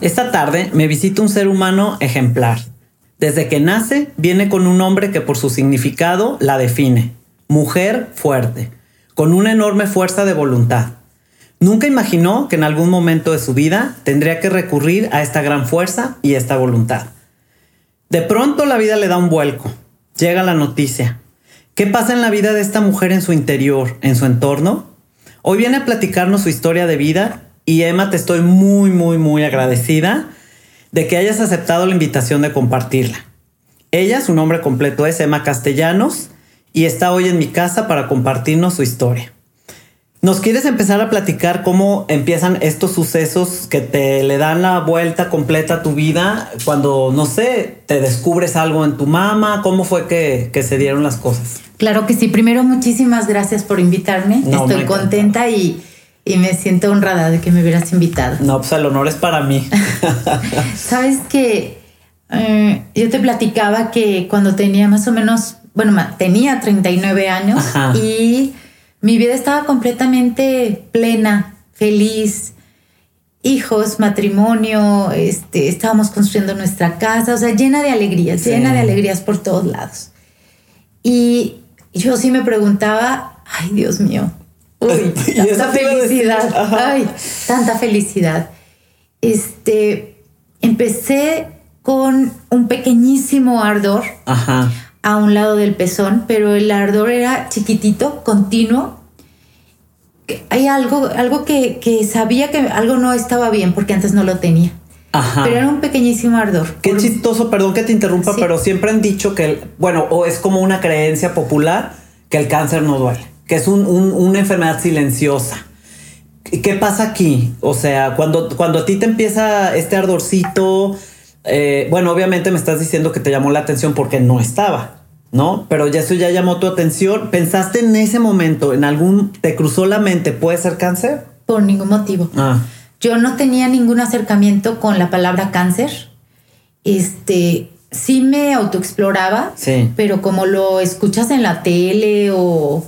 esta tarde me visita un ser humano ejemplar. Desde que nace viene con un nombre que por su significado la define. Mujer fuerte, con una enorme fuerza de voluntad. Nunca imaginó que en algún momento de su vida tendría que recurrir a esta gran fuerza y esta voluntad. De pronto la vida le da un vuelco. Llega la noticia. ¿Qué pasa en la vida de esta mujer en su interior, en su entorno? Hoy viene a platicarnos su historia de vida y Emma, te estoy muy, muy, muy agradecida de que hayas aceptado la invitación de compartirla. Ella, su nombre completo es Emma Castellanos y está hoy en mi casa para compartirnos su historia. ¿Nos quieres empezar a platicar cómo empiezan estos sucesos que te le dan la vuelta completa a tu vida cuando, no sé, te descubres algo en tu mamá? ¿Cómo fue que, se dieron las cosas? Claro que sí. Primero, muchísimas gracias por invitarme. Estoy contenta y y me siento honrada de que me hubieras invitado. No, pues el honor es para mí. Sabes que eh, yo te platicaba que cuando tenía más o menos, bueno, tenía 39 años y mi vida estaba completamente plena, feliz, hijos, matrimonio, este, estábamos construyendo nuestra casa, o sea, llena de alegrías, llena de alegrías por todos lados. Y yo sí me preguntaba, ay Dios mío, Uy, tanta felicidad. Ay, tanta felicidad. Este, empecé con un pequeñísimo ardor a un lado del pezón, pero el ardor era chiquitito, continuo. Hay algo, algo que, sabía que algo no estaba bien porque antes no lo tenía. Pero era un pequeñísimo ardor. Qué chistoso, perdón que te interrumpa, pero siempre han dicho que, bueno, o es como una creencia popular que el cáncer no duele que es una enfermedad silenciosa. ¿Qué pasa aquí? O sea, cuando, cuando a ti te empieza este ardorcito, eh, bueno, obviamente me estás diciendo que te llamó la atención porque no estaba, ¿no? Pero ya eso ya llamó tu atención. ¿Pensaste en ese momento, en algún, te cruzó la mente, puede ser cáncer? Por ningún motivo. Ah. Yo no tenía ningún acercamiento con la palabra cáncer. Este, sí me autoexploraba, sí. pero como lo escuchas en la tele o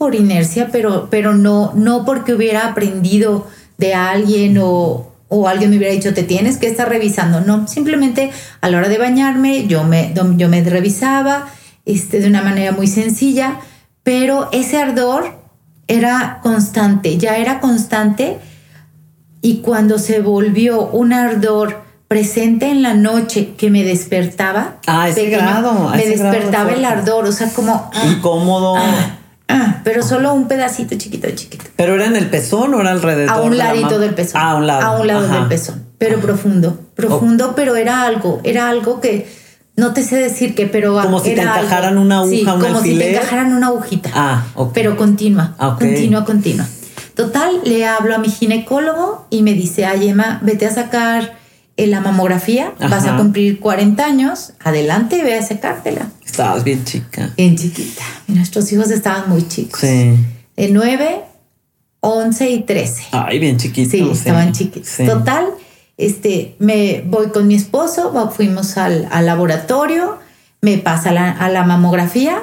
por inercia, pero, pero no, no porque hubiera aprendido de alguien o, o alguien me hubiera dicho, te tienes que estar revisando. No, simplemente a la hora de bañarme yo me, yo me revisaba este, de una manera muy sencilla, pero ese ardor era constante, ya era constante y cuando se volvió un ardor presente en la noche que me despertaba, ah, ese grado, me despertaba el ardor, o sea, como incómodo. Ah, Ah, pero solo un pedacito chiquito, chiquito. ¿Pero era en el pezón o era alrededor? A un ladito del pezón. Ah, a un lado. A un lado del pezón. Pero profundo. Profundo, pero era algo. Era algo que no te sé decir qué, pero. Como si te encajaran una aguja, sí, Como si te encajaran una agujita. Ah, ok. Pero continua. Ah, continua, continua. Total, le hablo a mi ginecólogo y me dice, ay, Emma, vete a sacar la mamografía, vas a cumplir 40 años, adelante, ve a sacártela. Estabas bien chica. Bien chiquita. Y nuestros hijos estaban muy chicos. Sí. De 9, 11 y 13. Ay, bien chiquitos. Sí, estaban chiquitos. Total, este, me voy con mi esposo, fuimos al, laboratorio, me pasa a la mamografía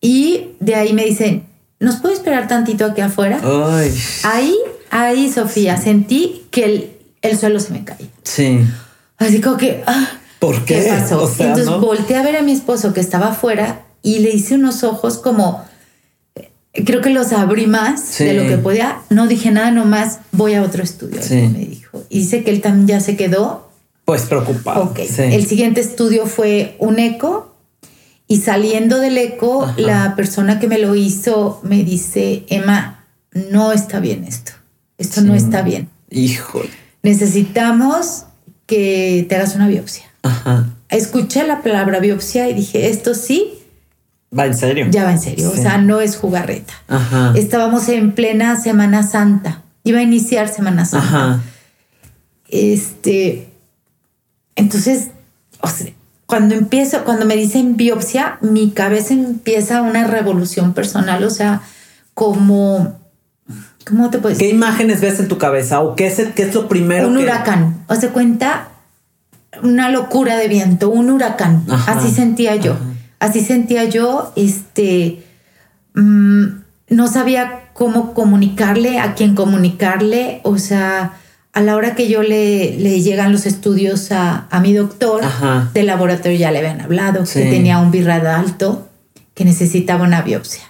y de ahí me dicen, ¿nos puede esperar tantito aquí afuera? Ay. Ahí, ahí, Sofía, sentí que el, el suelo se me cae. Sí. Así como que, ah, ¿por qué? ¿Qué pasó? Entonces volteé a ver a mi esposo que estaba afuera y le hice unos ojos como, creo que los abrí más de lo que podía. No dije nada, nomás voy a otro estudio. Sí. Me dijo. Y dice que él también ya se quedó. Pues preocupado. Ok. El siguiente estudio fue un eco Y saliendo del eco, la persona que me lo hizo me dice, Emma, no está bien esto. Esto no está bien. Híjole. Necesitamos que te hagas una biopsia. Ajá. Escuché la palabra biopsia y dije, esto sí. Va en serio. Ya va en serio. O sea, no es jugarreta. Ajá. Estábamos en plena Semana Santa. Iba a iniciar Semana Santa. Ajá. Este. Entonces, o sea, cuando empiezo, cuando me dicen biopsia, mi cabeza empieza una revolución personal. O sea, como. ¿Cómo te puedes ¿Qué imágenes ves en tu cabeza? ¿O qué es, qué es lo primero Un que- huracán. O se cuenta una locura de viento, un huracán. Ajá, Así sentía yo. ajá. Así sentía yo, este, mm, no sabía cómo comunicarle, a quién comunicarle. O sea, a la hora que yo le, le llegan los estudios a, a mi doctor Ajá. del laboratorio, ya le habían hablado Sí. que tenía un birrad alto, que necesitaba una biopsia.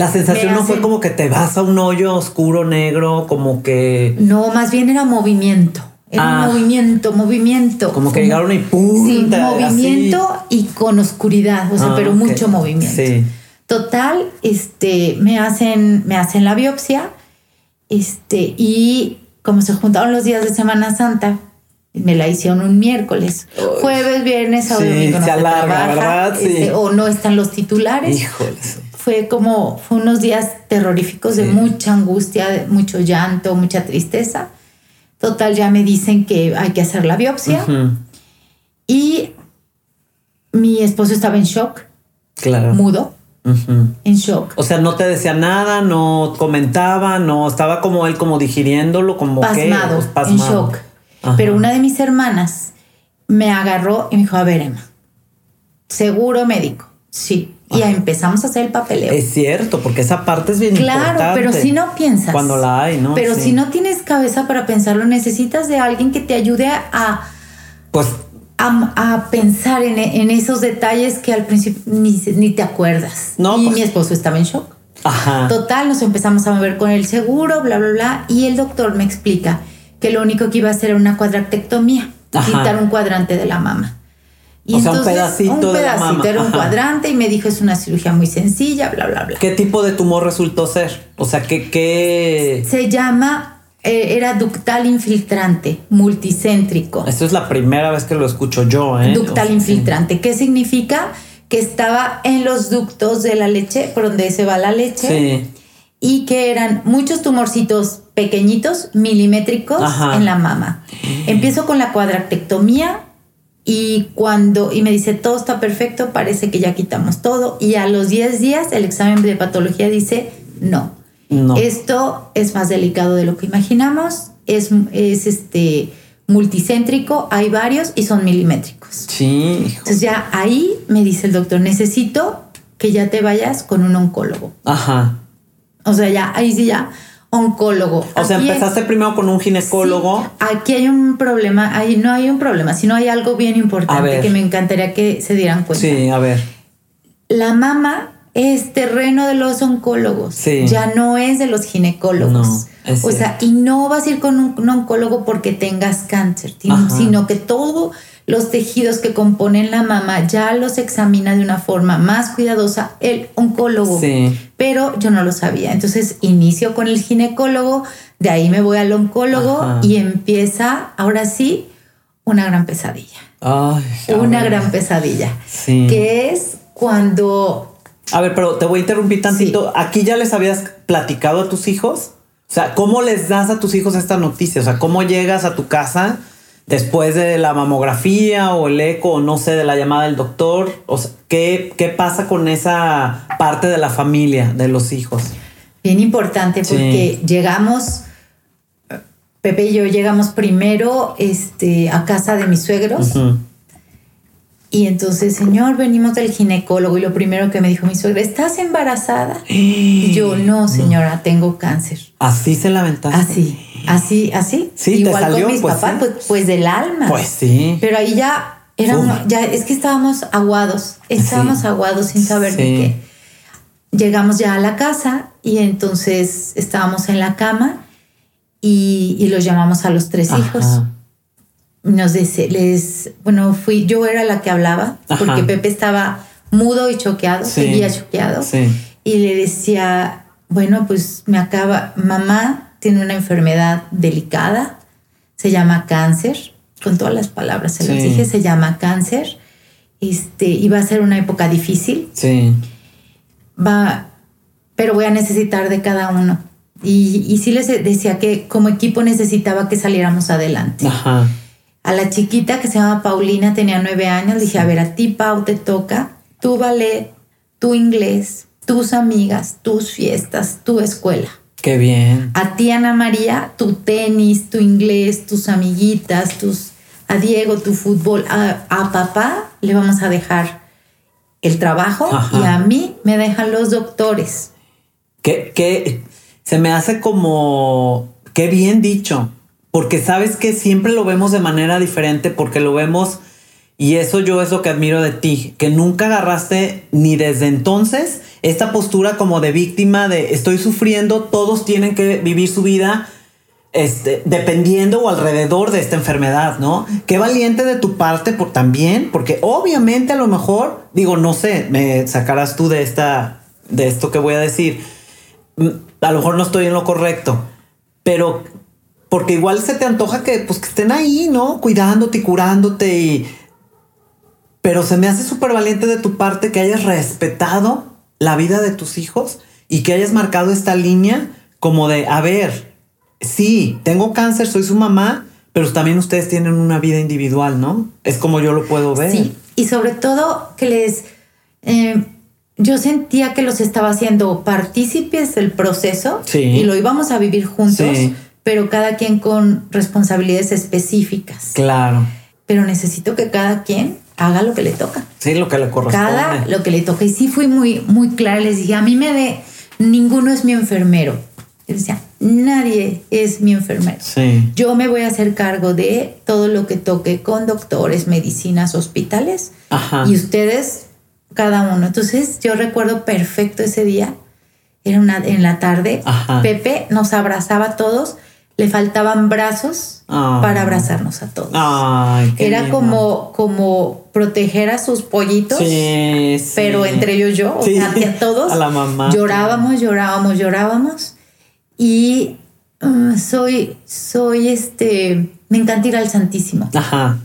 La sensación no fue como que te vas a un hoyo oscuro, negro, como que... No, más bien era movimiento. Era Ah. un movimiento, movimiento. Como que llegaron y ¡pum! Sí, movimiento y con oscuridad, o sea, Ah, pero mucho movimiento. Sí. Total, este, me hacen, me hacen la biopsia, este, y como se juntaron los días de Semana Santa, me la hicieron un miércoles, jueves, viernes, sábado, Sí, domingo, no se se alarga, trabaja, ¿verdad? Sí. este, o no están los titulares. Híjoles. Fue como, fue unos días terroríficos de mucha angustia, de mucho llanto, mucha tristeza. Total, ya me dicen que hay que hacer la biopsia. Y mi esposo estaba en shock, Claro. mudo, en shock, O sea, no te decía nada, no comentaba, no estaba como él como digiriéndolo, como que pasmado, pues, en pasmado. shock. Ajá. Pero una de mis hermanas me agarró y me dijo, a ver, Emma, seguro médico, sí. Y empezamos a hacer el papeleo. Es cierto, porque esa parte es bien Claro, importante. pero si no piensas. Cuando la hay, ¿no? Pero Sí. si no tienes cabeza para pensarlo, necesitas de alguien que te ayude a, Pues a, a pensar en, en esos detalles que al principio ni, ni te acuerdas. No, y pues- mi esposo estaba en shock. Ajá. Total, nos empezamos a mover con el seguro, bla, bla, bla. Y el doctor me explica que lo único que iba a hacer era una cuadraptectomía, Ajá. quitar un cuadrante de la mama. Y O sea, un pedacito un de la pedacito, mama. era un Ajá. cuadrante y me dijo es una cirugía muy sencilla, bla, bla, bla. ¿Qué tipo de tumor resultó ser? O sea, ¿qué, qué... Se llama, eh, era ductal infiltrante, multicéntrico. Esto es la primera vez que lo escucho yo, ¿eh? Ductal O sea, infiltrante. ¿Qué significa? Que estaba en los ductos de la leche, por donde se va la leche. Sí. y que eran muchos tumorcitos pequeñitos, milimétricos Ajá. en la mama. Empiezo con la cuadraptectomía y cuando y me dice todo está perfecto, parece que ya quitamos todo y a los 10 días el examen de patología dice no. No. Esto es más delicado de lo que imaginamos, es, es este multicéntrico, hay varios y son milimétricos. Sí, hijo. Entonces ya ahí me dice el doctor, necesito que ya te vayas con un oncólogo. Ajá. O sea, ya, ahí sí ya, oncólogo. O sea, Aquí hay- empezaste primero con un ginecólogo. Sí, aquí hay un problema, ahí no hay un problema, sino hay algo bien importante que me encantaría que se dieran cuenta. Sí, a ver. La mama es terreno de los oncólogos, Sí. ya no es de los ginecólogos. No, o sea, y no vas a ir con un, un oncólogo porque tengas cáncer, Ajá. sino que todos los tejidos que componen la mama ya los examina de una forma más cuidadosa el oncólogo. Sí. Pero yo no lo sabía. Entonces inicio con el ginecólogo, de ahí me voy al oncólogo Ajá. y empieza, ahora sí, una gran pesadilla. Ay, Una ver. gran pesadilla. Sí. Que es cuando A ver, pero te voy a interrumpir tantito. ¿Aquí ya les habías platicado a tus hijos? O sea, ¿cómo les das a tus hijos esta noticia? O sea, ¿cómo llegas a tu casa después de la mamografía o el eco o no sé, de la llamada del doctor? O sea, ¿qué, qué pasa con esa parte de la familia, de los hijos? bien importante Sí. porque llegamos, Pepe y yo llegamos primero este, a casa de mis suegros y entonces, señor, venimos del ginecólogo y lo primero que me dijo mi suegra, ¿estás embarazada? Y yo, no, señora, tengo cáncer. Así se la aventaste. Así, así, así. Sí, te Igual salió, con mis pues, papás, sí. pues, pues del alma. Pues sí. Pero ahí ya era una- ya es que estábamos aguados, estábamos Sí. aguados sin saber de Sí. qué. Llegamos ya a la casa y entonces estábamos en la cama y, y los llamamos a los tres Ajá. hijos. Nos dice, les, bueno, fui, yo era la que hablaba, Ajá. porque Pepe estaba mudo y choqueado, seguía choqueado. Y le decía, bueno, pues me acaba, mamá tiene una enfermedad delicada, se llama cáncer, con todas las palabras se los dije, se llama cáncer. Este, iba a ser una época difícil. Sí. Va, pero voy a necesitar de cada uno. Y, y sí les decía que como equipo necesitaba que saliéramos adelante. Ajá. A la chiquita que se llama Paulina, tenía nueve años, dije, a ver, a ti, Pau, te toca tu ballet, tu inglés, tus amigas, tus fiestas, tu escuela. Qué bien. A ti, Ana María, tu tenis, tu inglés, tus amiguitas, tus a Diego, tu fútbol. A, a papá le vamos a dejar el trabajo y a mí me dejan los doctores. Que, se me hace como, qué bien dicho, porque sabes que siempre lo vemos de manera diferente, porque lo vemos, y eso yo es lo que admiro de ti, que nunca agarraste ni desde entonces esta postura como de víctima, de estoy sufriendo, todos tienen que vivir su vida este, dependiendo o alrededor de esta enfermedad, ¿no? Qué valiente de tu parte por, también, porque obviamente a lo mejor, digo, no sé, me sacarás tú de esta, de esto que voy a decir Mm, a lo mejor no estoy en lo correcto, pero porque igual se te antoja que, pues, que estén ahí, ¿no? Cuidándote y curándote y... Pero se me hace súper valiente de tu parte que hayas respetado la vida de tus hijos y que hayas marcado esta línea como de, a ver, sí, tengo cáncer, soy su mamá, pero también ustedes tienen una vida individual, ¿no? Es como yo lo puedo ver. Sí, y sobre todo que les... Eh, yo sentía que los estaba haciendo partícipes del proceso y lo íbamos a vivir juntos, pero cada quien con responsabilidades específicas. Claro. Pero necesito que cada quien haga lo que le toca. Sí, lo que le corresponde. Cada lo que le toca. Y sí fui muy, muy clara. Les dije, a mí me de, ninguno es mi enfermero. Yo decía, nadie es mi enfermero. Sí. Yo me voy a hacer cargo de todo lo que toque con doctores, medicinas, hospitales. Ajá. Y ustedes cada uno. Entonces yo recuerdo perfecto ese día, era una, en la tarde, Pepe nos abrazaba a todos, le faltaban brazos para abrazarnos a todos. era como, como proteger a sus pollitos, pero entre ellos yo, o sea, a todos. A la mamá. Llorábamos, llorábamos, llorábamos. Y uh, soy, soy este, me encanta ir al Santísimo. Ajá.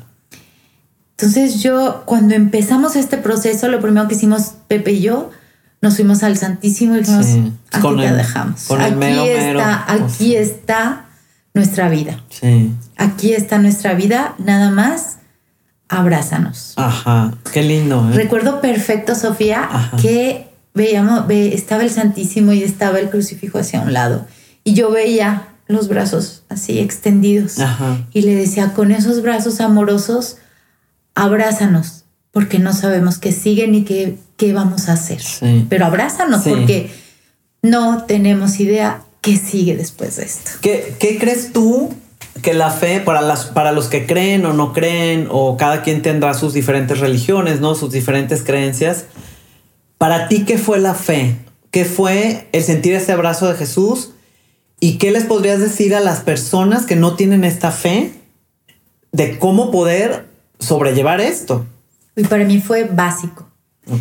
Entonces yo, cuando empezamos este proceso, lo primero que hicimos Pepe y yo, nos fuimos al Santísimo y dijimos, aquí te dejamos. aquí está, aquí está nuestra vida. Sí. Aquí está nuestra vida, nada más abrázanos. Ajá, qué lindo. ¿eh? Recuerdo perfecto, Sofía, que veíamos, estaba el Santísimo y estaba el crucifijo hacia un lado. Y yo veía los brazos así extendidos. Ajá. Y le decía, con esos brazos amorosos, abrázanos, porque no sabemos qué sigue ni qué, qué vamos a hacer. Pero abrázanos porque no tenemos idea qué sigue después de esto. ¿Qué, qué crees tú que la fe, para, las, para los que creen o no creen, o cada quien tendrá sus diferentes religiones, ¿no? Sus diferentes creencias. Para ti, ¿qué fue la fe? ¿Qué fue el sentir ese abrazo de Jesús? ¿Y qué les podrías decir a las personas que no tienen esta fe de cómo poder sobrellevar esto? Y para mí fue básico,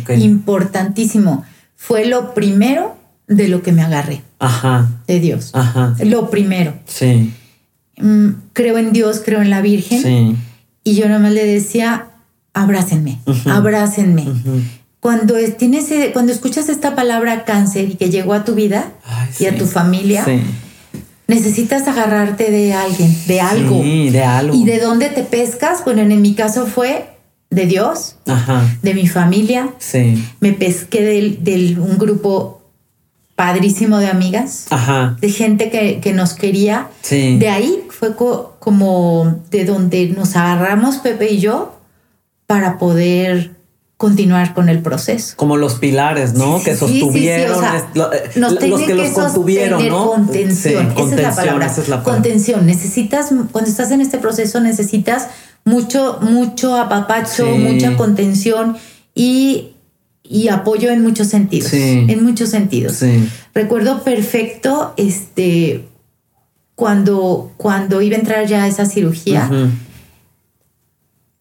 importantísimo. Fue lo primero de lo que me agarré. Ajá. De Dios. Ajá. Lo primero. Sí. Mm, creo en Dios, creo en la Virgen. Sí. Y yo nomás le decía, abrácenme, abrácenme. Cuando, tienes, cuando escuchas esta palabra cáncer y que llegó a tu vida y a tu familia, sí necesitas agarrarte de alguien, de algo. Sí, de algo. ¿Y de dónde te pescas? Bueno, en mi caso fue de Dios, Ajá. de mi familia. Sí. Me pesqué de, un grupo padrísimo de amigas, Ajá. de gente que, nos quería. Sí. De ahí fue como de donde nos agarramos Pepe y yo para poder continuar con el proceso. Como los pilares, ¿no? que sostuvieron, eh, los que, los contuvieron, ¿no? Contención, esa es la palabra. Esa es la contención. Necesitas, cuando estás en este proceso, necesitas mucho, mucho apapacho, mucha contención y, y, apoyo en muchos sentidos. En muchos sentidos. Recuerdo perfecto, este, cuando, cuando iba a entrar ya a esa cirugía,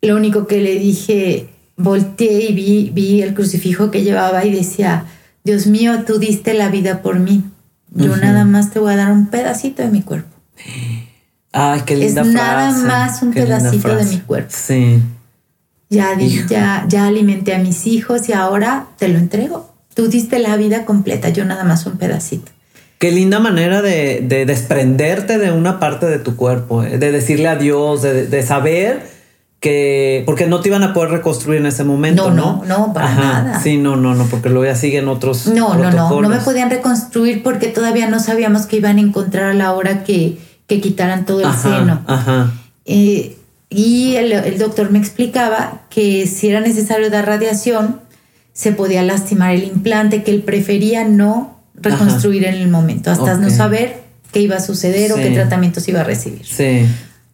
lo único que le dije volteé y vi, vi el crucifijo que llevaba y decía, Dios mío, tú diste la vida por mí. Yo nada más te voy a dar un pedacito de mi cuerpo. Ay, qué linda es frase. nada más un pedacito de mi cuerpo. Sí. Ya, ya, ya alimenté a mis hijos y ahora te lo entrego. Tú diste la vida completa, yo nada más un pedacito. Qué linda manera de, de desprenderte de una parte de tu cuerpo, eh, de decirle adiós, de, de saber que porque no te iban a poder reconstruir en ese momento, ¿no? No, no, para nada. Sí, no, no, no, porque luego ya siguen otros. No, no, no, no me podían reconstruir porque todavía no sabíamos que iban a encontrar a la hora que, que quitaran todo el seno. Ajá. Eh, y el, el, doctor me explicaba que si era necesario dar radiación, se podía lastimar el implante, que él prefería no reconstruir en el momento, hasta no saber qué iba a suceder o qué tratamientos iba a recibir. Sí.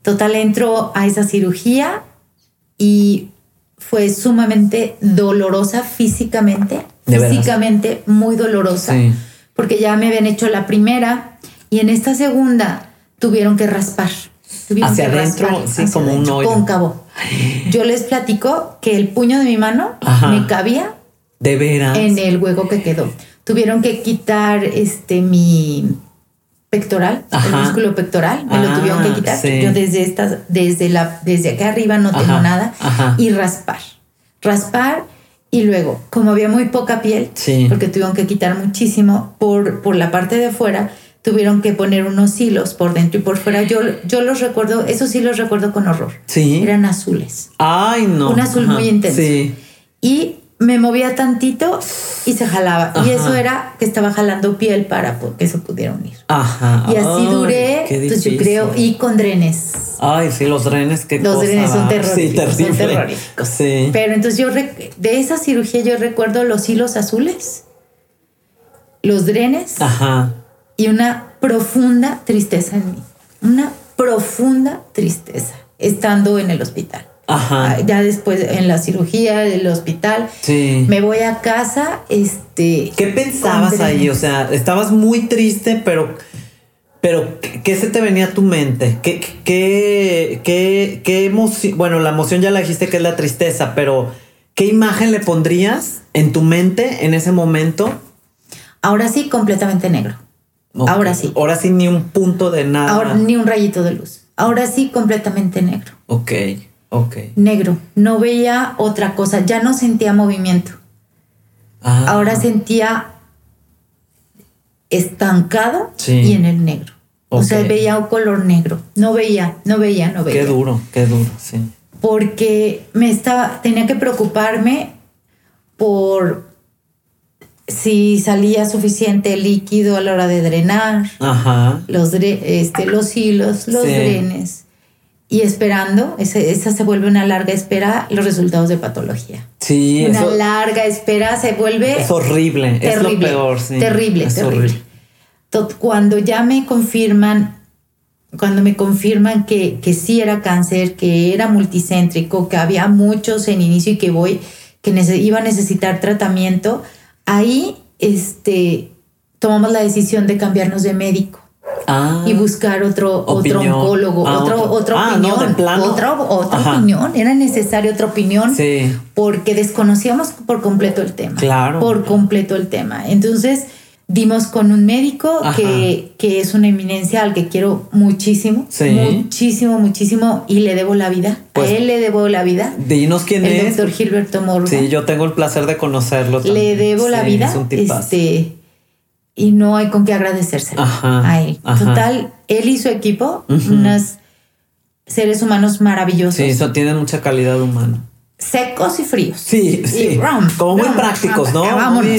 Total, entró a esa cirugía y fue sumamente dolorosa físicamente, físicamente muy dolorosa, porque ya me habían hecho la primera y en esta segunda tuvieron que raspar. Hacia adentro, sí, como un hoyo. Cóncavo. Yo les platico que el puño de mi mano me cabía. De veras. En el hueco que quedó. Tuvieron que quitar este mi pectoral, el músculo pectoral, me lo ah, tuvieron que quitar. Yo desde estas, desde la, desde acá arriba no tengo nada. Y raspar. Raspar y luego, como había muy poca piel, porque tuvieron que quitar muchísimo por, por la parte de afuera, tuvieron que poner unos hilos por dentro y por fuera. Yo, yo los recuerdo, esos sí los recuerdo con horror. Sí. Eran azules. Ay, no. Un azul muy intenso. Sí. Y me movía tantito y se jalaba. Y eso era que estaba jalando piel para que se pudiera unir. Ajá. Y así duré, pues yo creo, y con drenes. Ay, sí, los drenes que Los drenes son terroríficos. Sí, son terroríficos. Sí. Pero entonces yo, de esa cirugía yo recuerdo los hilos azules, los drenes. Ajá. Y una profunda tristeza en mí. Una profunda tristeza estando en el hospital. Ajá. Ah, ya después en la cirugía del hospital. Sí. Me voy a casa, este. ¿Qué pensabas ahí? O sea, estabas muy triste, pero. Pero, ¿qué se te venía a tu mente? ¿Qué, qué, qué, qué emoción? Bueno, la emoción ya la dijiste que es la tristeza, pero ¿qué imagen le pondrías en tu mente en ese momento? Ahora sí, completamente negro. Ahora sí. Ahora sí, ni un punto de nada. Ahora, ni un rayito de luz. Ahora sí, completamente negro. Ok. Ok. Negro. No veía otra cosa. Ya no sentía movimiento. Ah. Ahora sentía estancado y en el negro. O sea, veía un color negro. No veía, no veía, no veía. Qué duro, qué duro, sí. Porque me estaba, tenía que preocuparme por si salía suficiente líquido a la hora de drenar, Ajá. Los, este, los hilos, los drenes y esperando, esa se vuelve una larga espera, los resultados de patología. Sí, una larga espera se vuelve... Es horrible, es lo peor, sí. Terrible, terrible. Cuando ya me confirman, cuando me confirman que, que sí era cáncer, que era multicéntrico, que había muchos en inicio y que voy, que iba a necesitar tratamiento, ahí este, tomamos la decisión de cambiarnos de médico. Ah, y buscar otro, otro oncólogo, ah, otro, otra ah, opinión. Otra, otra opinión. Era necesaria otra opinión sí. porque desconocíamos por completo el tema. Claro. Por completo el tema. Entonces dimos con un médico que, que, es una eminencia al que quiero muchísimo. Muchísimo, muchísimo. Y le debo la vida. Pues, a él le debo la vida. Dinos quién es. El doctor Gilberto Morgan. Sí, yo tengo el placer de conocerlo. Le debo la vida. Es un este y no hay con qué agradecérselo a él. Total, él y su equipo, unos seres humanos maravillosos. Sí, eso tienen mucha calidad humana. Secos y fríos. Sí, sí. Como muy prácticos, ¿no? Vámonos.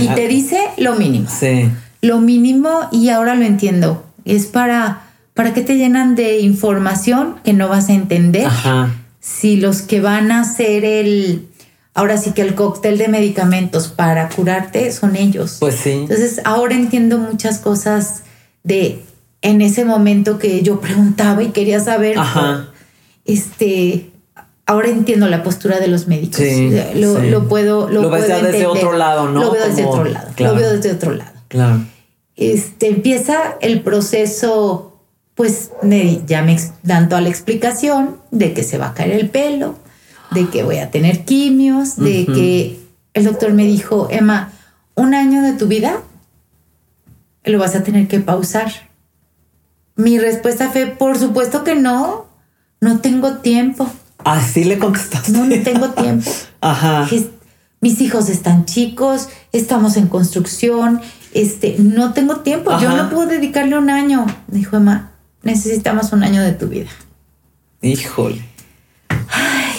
y te dice lo mínimo. Sí. Lo mínimo, y ahora lo entiendo, es para, para que te llenan de información que no vas a entender. Ajá. Si los que van a hacer el, ahora sí que el cóctel de medicamentos para curarte son ellos. Pues sí. Entonces ahora entiendo muchas cosas de en ese momento que yo preguntaba y quería saber. Ajá. Este, ahora entiendo la postura de los médicos. Sí, lo, lo, puedo, lo, lo ves desde otro lado, ¿no? Lo veo desde otro lado. Claro. Lo veo desde otro lado. Claro. Este empieza el proceso, pues me, ya me dan toda la explicación de que se va a caer el pelo, de que voy a tener quimios, de que el doctor me dijo, Emma, un año de tu vida lo vas a tener que pausar. Mi respuesta fue, por supuesto que no, no tengo tiempo. Así le contestaste. No, no tengo tiempo. Ajá. Mis hijos están chicos, estamos en construcción, este, no tengo tiempo, yo no puedo dedicarle un año. Dijo Emma, necesitamos un año de tu vida. Híjole. Ay,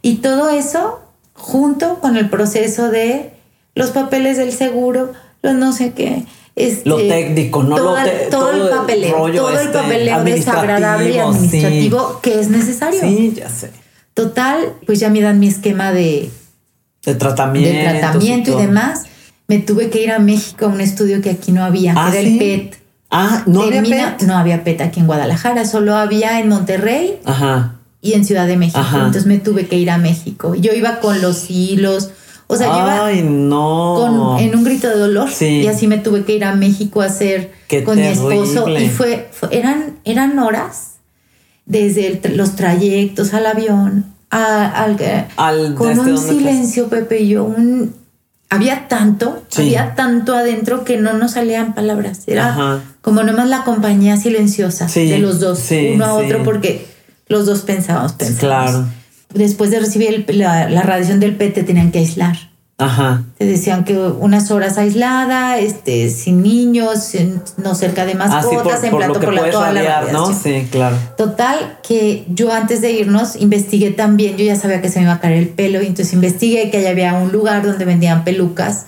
y todo eso junto con el proceso de los papeles del seguro, los no sé qué. Este, lo técnico, no todo, lo todo, el papeleo, todo el este, papeleo desagradable y administrativo que es necesario. Sí, ya sé. Total, pues ya me dan mi esquema de, de tratamiento, de tratamiento y, demás. Me tuve que ir a México a un estudio que aquí no había, que ah, era el PET. Ah, no había PET. No había PET aquí en Guadalajara, solo había en Monterrey Ajá. y en Ciudad de México. Entonces me tuve que ir a México. Yo iba con los hilos o sea, Ay, no. en un grito de dolor. Y así me tuve que ir a México a hacer con mi esposo. Y fue, eran, eran horas desde los trayectos al avión, al, con este un silencio, Pepe y yo, un, había tanto, había tanto adentro que no nos salían palabras. Era como nomás la compañía silenciosa de los dos, uno a otro, porque los dos pensábamos, pensábamos. Claro después de recibir la, la, radiación del PET te tenían que aislar. Ajá. Te decían que unas horas aislada, este, sin niños, no cerca de mascotas, en plato por, la toda la ¿no? Sí, claro. Total, que yo antes de irnos investigué también, yo ya sabía que se me iba a caer el pelo, y entonces investigué que allá había un lugar donde vendían pelucas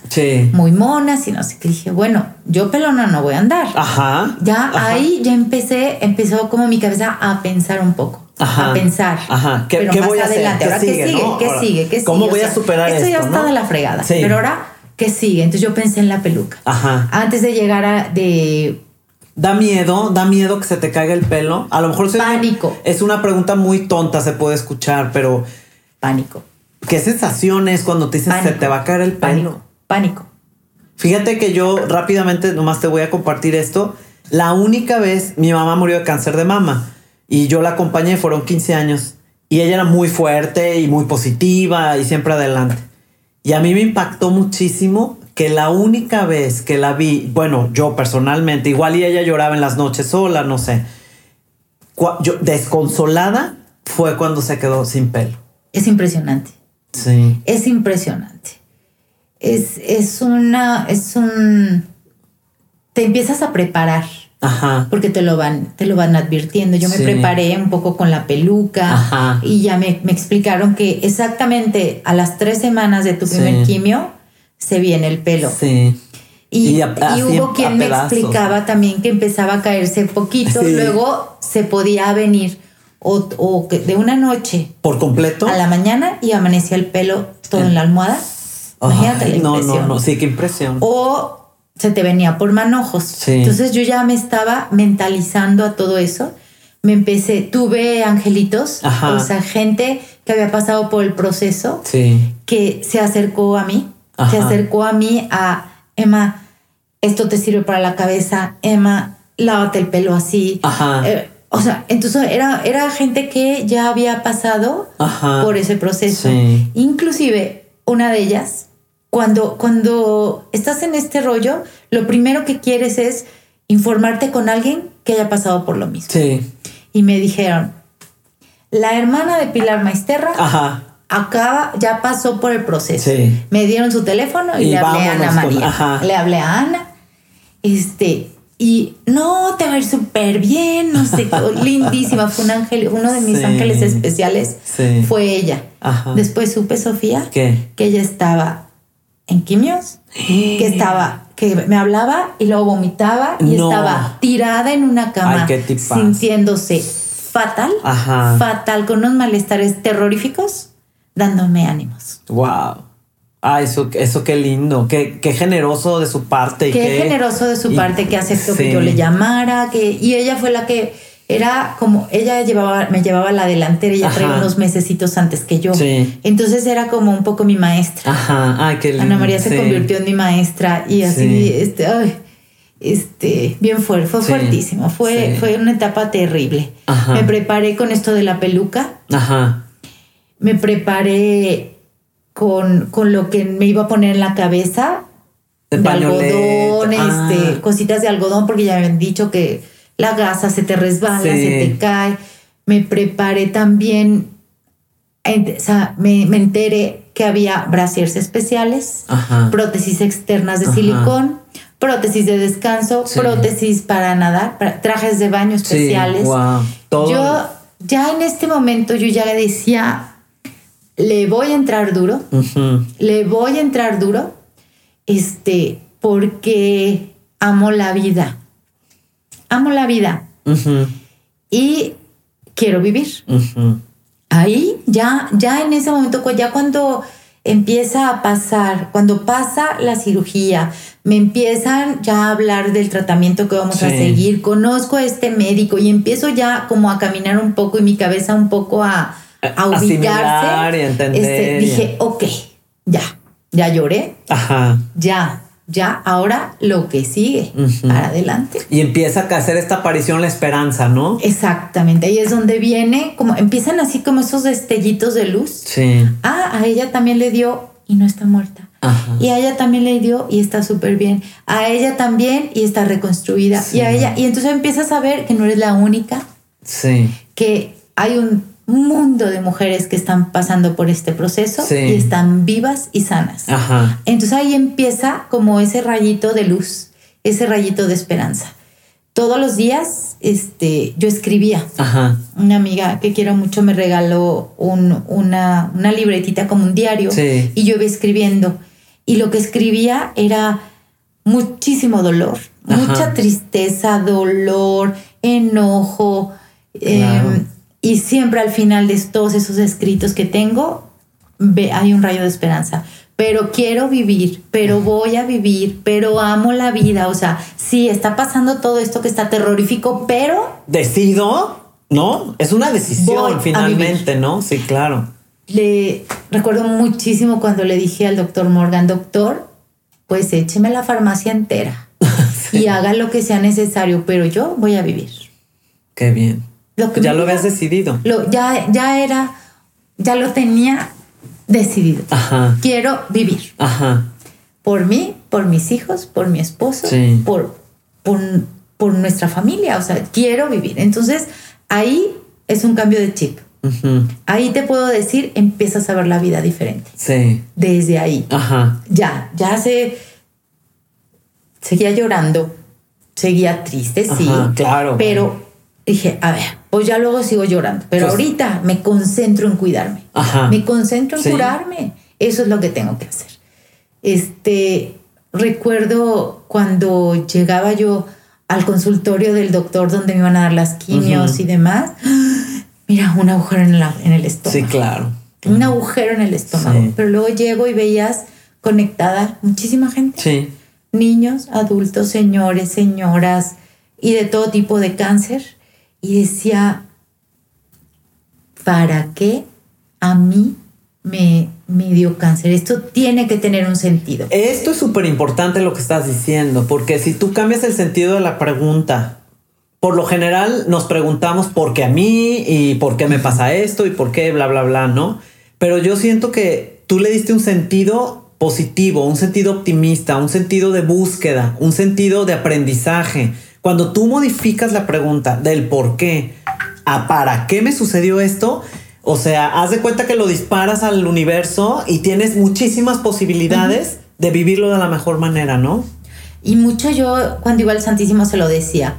muy monas y no sé qué. Dije, bueno, yo pelona no voy a andar. Ajá. Ya ahí ya empecé, empezó como mi cabeza a pensar un poco a pensar. Ajá. ¿Qué, pero voy a adelante. Hacer? ¿Qué ahora, sigue, ¿qué sigue? ¿Qué sigue? ¿Cómo voy a superar esto? Esto ya está de la fregada. Pero ahora, ¿qué sigue? Entonces yo pensé en la peluca. Ajá. Antes de llegar a de Da miedo, da miedo que se te caiga el pelo. A lo mejor pánico. Es una pregunta muy tonta, se puede escuchar, pero pánico. ¿Qué sensación es cuando te dicen se te va a caer el pelo? Pánico. Pánico. Fíjate que yo rápidamente nomás te voy a compartir esto. La única vez mi mamá murió de cáncer de mama. Y yo la acompañé, fueron 15 años. Y ella era muy fuerte y muy positiva y siempre adelante. Y a mí me impactó muchísimo que la única vez que la vi, bueno, yo personalmente, igual y ella lloraba en las noches sola, no sé. Yo, desconsolada fue cuando se quedó sin pelo. Es impresionante. Sí. Es impresionante. Es, es una, es un, te empiezas a preparar Ajá. Porque te lo van, te lo van advirtiendo. Yo me preparé un poco con la peluca y ya me, explicaron que exactamente a las tres semanas de tu primer quimio se viene el pelo. Sí. Y, hubo quien me explicaba también que empezaba a caerse poquito, luego se podía venir o, de una noche. ¿Por completo? A la mañana y amanecía el pelo todo en la almohada. Imagínate la impresión. No, no, no, sí, qué impresión. O se te venía por manojos. Entonces yo ya me estaba mentalizando a todo eso. Me empecé, tuve angelitos, o sea, gente que había pasado por el proceso, que se acercó a mí, se acercó a mí a, Emma, esto te sirve para la cabeza, Emma, lávate el pelo así. Eh, o sea, entonces era, era gente que ya había pasado por ese proceso. Inclusive una de ellas cuando, cuando estás en este rollo, lo primero que quieres es informarte con alguien que haya pasado por lo mismo. Sí. Y me dijeron, la hermana de Pilar Maisterra acaba, ya pasó por el proceso. Sí. Me dieron su teléfono y, le hablé a Ana María. le hablé a Ana. Este, y no, te va a ir súper bien, no sé, lindísima. Fue un ángel, uno de mis ángeles especiales fue ella. Después supe, Sofía, que ella estaba en quimios, que estaba, que me hablaba y luego vomitaba y estaba tirada en una cama sintiéndose fatal, fatal, con unos malestares terroríficos, dándome ánimos. Wow. Ah, eso, eso qué lindo, qué, qué generoso de su parte. Qué, qué generoso de su parte que aceptó que yo le llamara, que, y ella fue la que era como, ella llevaba, me llevaba la delantera, ella traía unos mesecitos antes que yo. Entonces era como un poco mi maestra. Ajá, ay, qué lindo. Ana María se convirtió en mi maestra y así, este, ay, este, bien fuerte, fue fuertísimo, fue, fue una etapa terrible. Me preparé con esto de la peluca. Ajá. me preparé con, con lo que me iba a poner en la cabeza. De, algodón, ah. este, cositas de algodón, porque ya me habían dicho que la gasa se te resbala, se te cae. Me preparé también, o sea, me, me enteré que había brasiers especiales, prótesis externas de silicón, prótesis de descanso, prótesis para nadar, trajes de baño especiales. Yo ya en este momento yo ya le decía, le voy a entrar duro, le voy a entrar duro, este, porque amo la vida, amo la vida y quiero vivir ahí ya, ya en ese momento, ya cuando empieza a pasar, cuando pasa la cirugía, me empiezan ya a hablar del tratamiento que vamos a seguir, conozco a este médico y empiezo ya como a caminar un poco y mi cabeza un poco a, a ubicarse. Y entender. Este, dije, ok, ya, ya lloré. Ajá. Ya, ya, ahora lo que sigue, para adelante. Y empieza a hacer esta aparición la esperanza, ¿no? Exactamente, ahí es donde viene, como empiezan así como esos destellitos de luz. Sí. Ah, a ella también le dio y no está muerta. Ajá. Y a ella también le dio y está súper bien. A ella también y está reconstruida. Y a ella, y entonces empiezas a ver que no eres la única. Sí. Que hay un un mundo de mujeres que están pasando por este proceso y están vivas y sanas. Entonces ahí empieza como ese rayito de luz, ese rayito de esperanza. Todos los días este, yo escribía. Una amiga que quiero mucho me regaló una, una, libretita como un diario y yo iba escribiendo. Y lo que escribía era muchísimo dolor, mucha tristeza, dolor, enojo. Em, y siempre al final de todos esos escritos que tengo, hay un rayo de esperanza. Pero quiero vivir, pero voy a vivir, pero amo la vida. O sea, sí, está pasando todo esto que está terrorífico, pero... Decido, ¿no? Es una decisión finalmente, ¿no? Sí, claro. Le recuerdo muchísimo cuando le dije al doctor Morgan, doctor, pues écheme la farmacia entera y haga lo que sea necesario, pero yo voy a vivir. Qué bien ya lo habías decidido. Lo, ya, ya era, ya lo tenía decidido. Ajá. Quiero vivir. Ajá. Por mí, por mis hijos, por mi esposo, por, por, nuestra familia. O sea, quiero vivir. Entonces, ahí es un cambio de chip. Ahí te puedo decir, empiezas a ver la vida diferente. Sí. Desde ahí. Ajá. Ya, ya se seguía llorando, seguía triste, sí. Claro. Pero dije, a ver, pues ya luego sigo llorando, pero pues ahorita me concentro en cuidarme. Me concentro en curarme. Eso es lo que tengo que hacer. Este, recuerdo cuando llegaba yo al consultorio del doctor donde me iban a dar las quimios y demás. Mira, un agujero en, en, el estómago. Sí, claro. Un agujero en el estómago. Pero luego llego y veías conectada muchísima gente. Sí. Niños, adultos, señores, señoras y de todo tipo de cáncer y decía, ¿para qué a mí me, me dio cáncer? Esto tiene que tener un sentido. Esto es súper importante lo que estás diciendo, porque si tú cambias el sentido de la pregunta, por lo general nos preguntamos por qué a mí y por qué me pasa esto y por qué bla, bla, bla, ¿no? Pero yo siento que tú le diste un sentido positivo, un sentido optimista, un sentido de búsqueda, un sentido de aprendizaje cuando tú modificas la pregunta del por qué a para qué me sucedió esto, o sea, haz de cuenta que lo disparas al universo y tienes muchísimas posibilidades de vivirlo de la mejor manera, ¿no? Y mucho yo, cuando iba al Santísimo, se lo decía,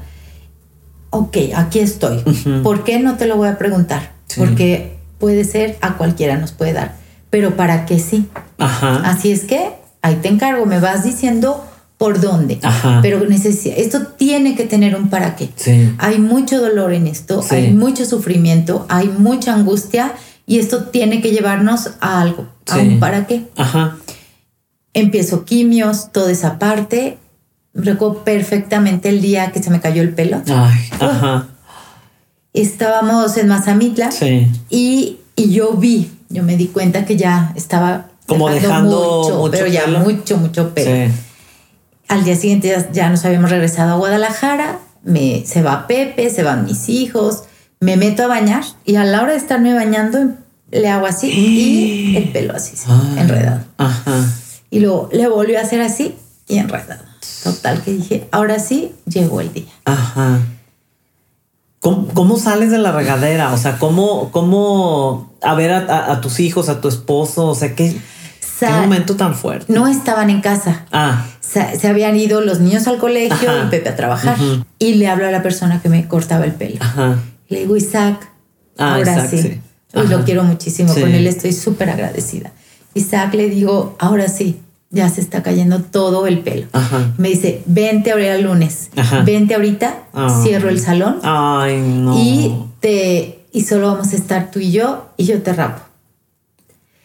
ok, aquí estoy, ¿por qué no te lo voy a preguntar? Porque puede ser, a cualquiera nos puede dar, pero ¿para qué sí? Ajá. Así es que ahí te encargo, me vas diciendo por dónde. Pero necesita, esto tiene que tener un para qué. Hay mucho dolor en esto, hay mucho sufrimiento, hay mucha angustia y esto tiene que llevarnos a algo, a un para qué. Ajá. Empiezo quimios, toda esa parte. Recuerdo perfectamente el día que se me cayó el pelo. Ay, ajá. Estábamos en Mazamitla y, y yo vi, yo me di cuenta que ya estaba como dejando, mucho, pero ya mucho, mucho pelo. Al día siguiente ya, nos habíamos regresado a Guadalajara, me, se va Pepe, se van mis hijos, me meto a bañar y a la hora de estarme bañando le hago así y el pelo así, ah, enredado. Ajá. Y luego le volvió a hacer así y enredado. Total, que dije, ahora sí llegó el día. Ajá. ¿Cómo, sales de la regadera? O sea, ¿cómo, cómo a ver a, tus hijos, a tu esposo? O sea, ¿qué, qué momento tan fuerte? No estaban en casa. Ah. Se, habían ido los niños al colegio y Pepe a trabajar. Y le hablo a la persona que me cortaba el pelo. Ajá. Le digo, Isaac, ah, ahora sí. Y lo quiero muchísimo. Con él estoy súper agradecida. Isaac le digo, ahora sí, ya se está cayendo todo el pelo. Me dice, vente ahora el lunes, vente ahorita, cierro el salón Ay, no. y te y solo vamos a estar tú y yo y yo te rapo.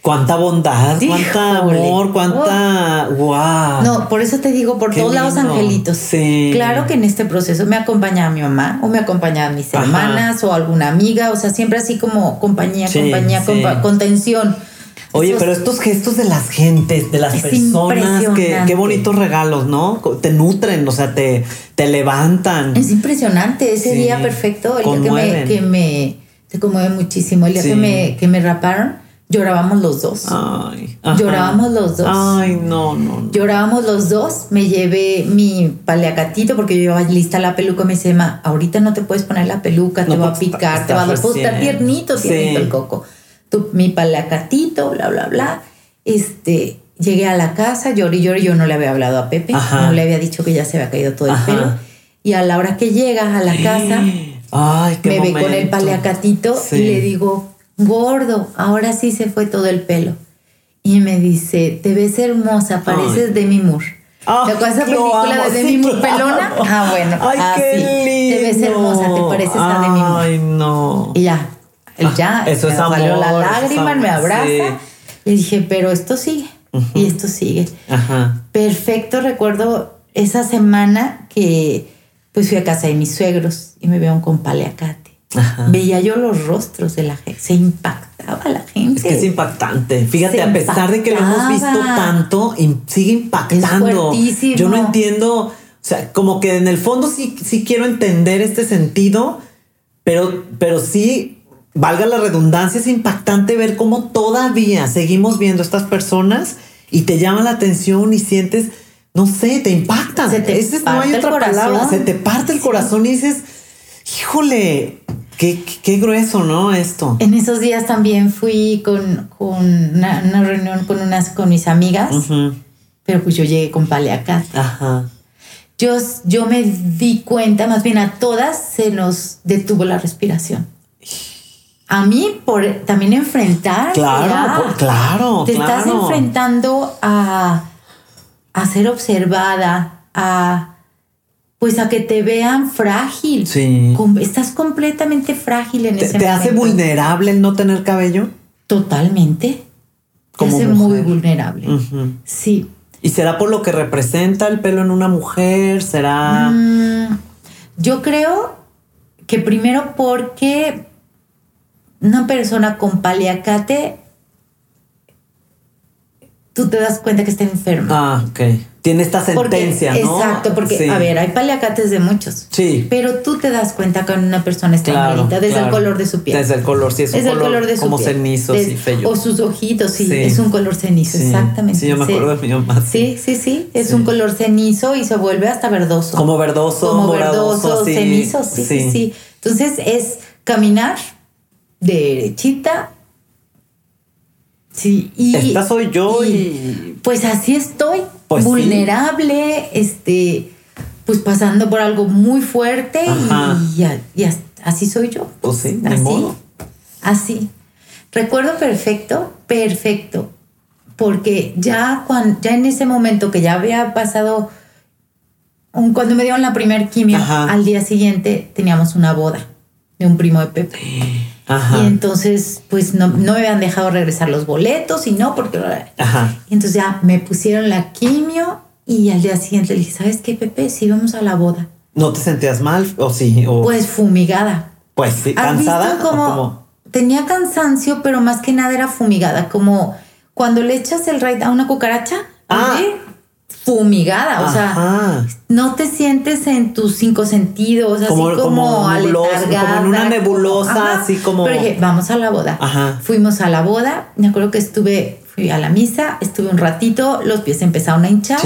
Cuánta bondad, cuánta amor, cuánta wow. No, por eso te digo, por todos lados angelitos. Sí. Claro que en este proceso me acompañaba mi mamá o me acompañaban mis hermanas o alguna amiga, o sea, siempre así como compañía, compañía, contención Oye, pero estos gestos de las gentes, de las personas, que, qué bonitos regalos, ¿no? Te nutren, o sea, te, te levantan. Es impresionante. Ese día perfecto, el día que me, que me, conmueve muchísimo. El día que, me, que me raparon, llorábamos los dos. Ay, llorábamos los dos. Ay, no, no, Llorábamos los dos. Me llevé mi paleacatito porque yo llevaba lista la peluca. Me dice, ma, ahorita no te puedes poner la peluca, te va a picar, te va a dar tiernito, tiernito el coco mi palacatito, bla, bla, bla. Este, llegué a la casa, lloré, lloré, yo no le había hablado a Pepe, no le había dicho que ya se había caído todo el pelo. Y a la hora que llega a la casa, me ve con el paleacatito y le digo, gordo, ahora sí se fue todo el pelo. Y me dice, te ves hermosa, pareces Demi Moore. Ah, ¿Te acuerdas esa película de Demi Moore pelona? Ah, bueno. Ay, qué Te ves hermosa, te pareces a Demi Moore. Ay, no. Y ya, ya eso me salió la lágrima, me abraza. Le dije, pero esto sigue. Y esto sigue. Perfecto, recuerdo esa semana que pues fui a casa de mis suegros y me veo con Veía yo los rostros de la gente, se impactaba la gente. Es que es impactante. Fíjate, a pesar de que lo hemos visto tanto, sigue impactando. yo no entiendo, o sea, como que en el fondo sí, sí quiero entender este sentido, pero, pero sí valga la redundancia, es impactante ver cómo todavía seguimos viendo estas personas y te llama la atención y sientes, no sé, te impactan. Se te no hay otra palabra, se te parte el corazón y dices, híjole, qué, qué, grueso, ¿no? Esto. En esos días también fui con, una, reunión con unas con mis amigas, pero pues yo llegué con paleacate. Ajá. Yo, yo me di cuenta, más bien a todas se nos detuvo la respiración a mí por también enfrentar. Claro, claro. Te estás enfrentando a, a ser observada, a pues a que te vean frágil. Sí. estás completamente frágil en ese momento. ¿Te hace vulnerable el no tener cabello? Totalmente. te hace muy vulnerable. Sí. ¿Y será por lo que representa el pelo en una mujer? ¿Será...? Mm, yo creo que primero porque una persona con paliacate, tú te das cuenta que está enferma. Ah, ok. Tiene esta sentencia, ¿no? Exacto, porque, a ver, hay paliacates de muchos. Sí. Pero tú te das cuenta cuando una persona está claro, desde el color de su piel. Desde el color, sí, es un color, de su como cenizo, sí, feo. O sus ojitos, sí, es un color cenizo, exactamente. Sí, yo me acuerdo de mi mamá. Sí, sí, sí, es un color cenizo y se vuelve hasta verdoso. Como verdoso, Como verdoso, cenizo, sí, sí, sí. Entonces es caminar derechita. Sí, y. Esta soy yo y. pues así estoy. Pues vulnerable, este. Pues pasando por algo muy fuerte y, así soy yo. Pues sí, así, modo. Así. Recuerdo perfecto, perfecto. Porque ya, cuando, ya en ese momento que ya había pasado, cuando me dieron la primer quimio, al día siguiente teníamos una boda de un primo de Pepe. Y entonces, pues no, me habían dejado regresar los boletos y no, porque... Y entonces ya me pusieron la quimio y al día siguiente le dije, ¿sabes qué, Pepe? Sí, vamos a la boda. ¿No te sentías mal o sí? Pues fumigada. Pues sí, cansada. como, tenía cansancio, pero más que nada era fumigada, como cuando le echas el raid a una cucaracha. Ah. Fumigada, o sea, no te sientes en tus cinco sentidos, así como, como, como en una nebulosa, así como... Pero dije, vamos a la boda. Fuimos a la boda, me acuerdo que estuve, fui a la misa, estuve un ratito, los pies empezaron a hinchar,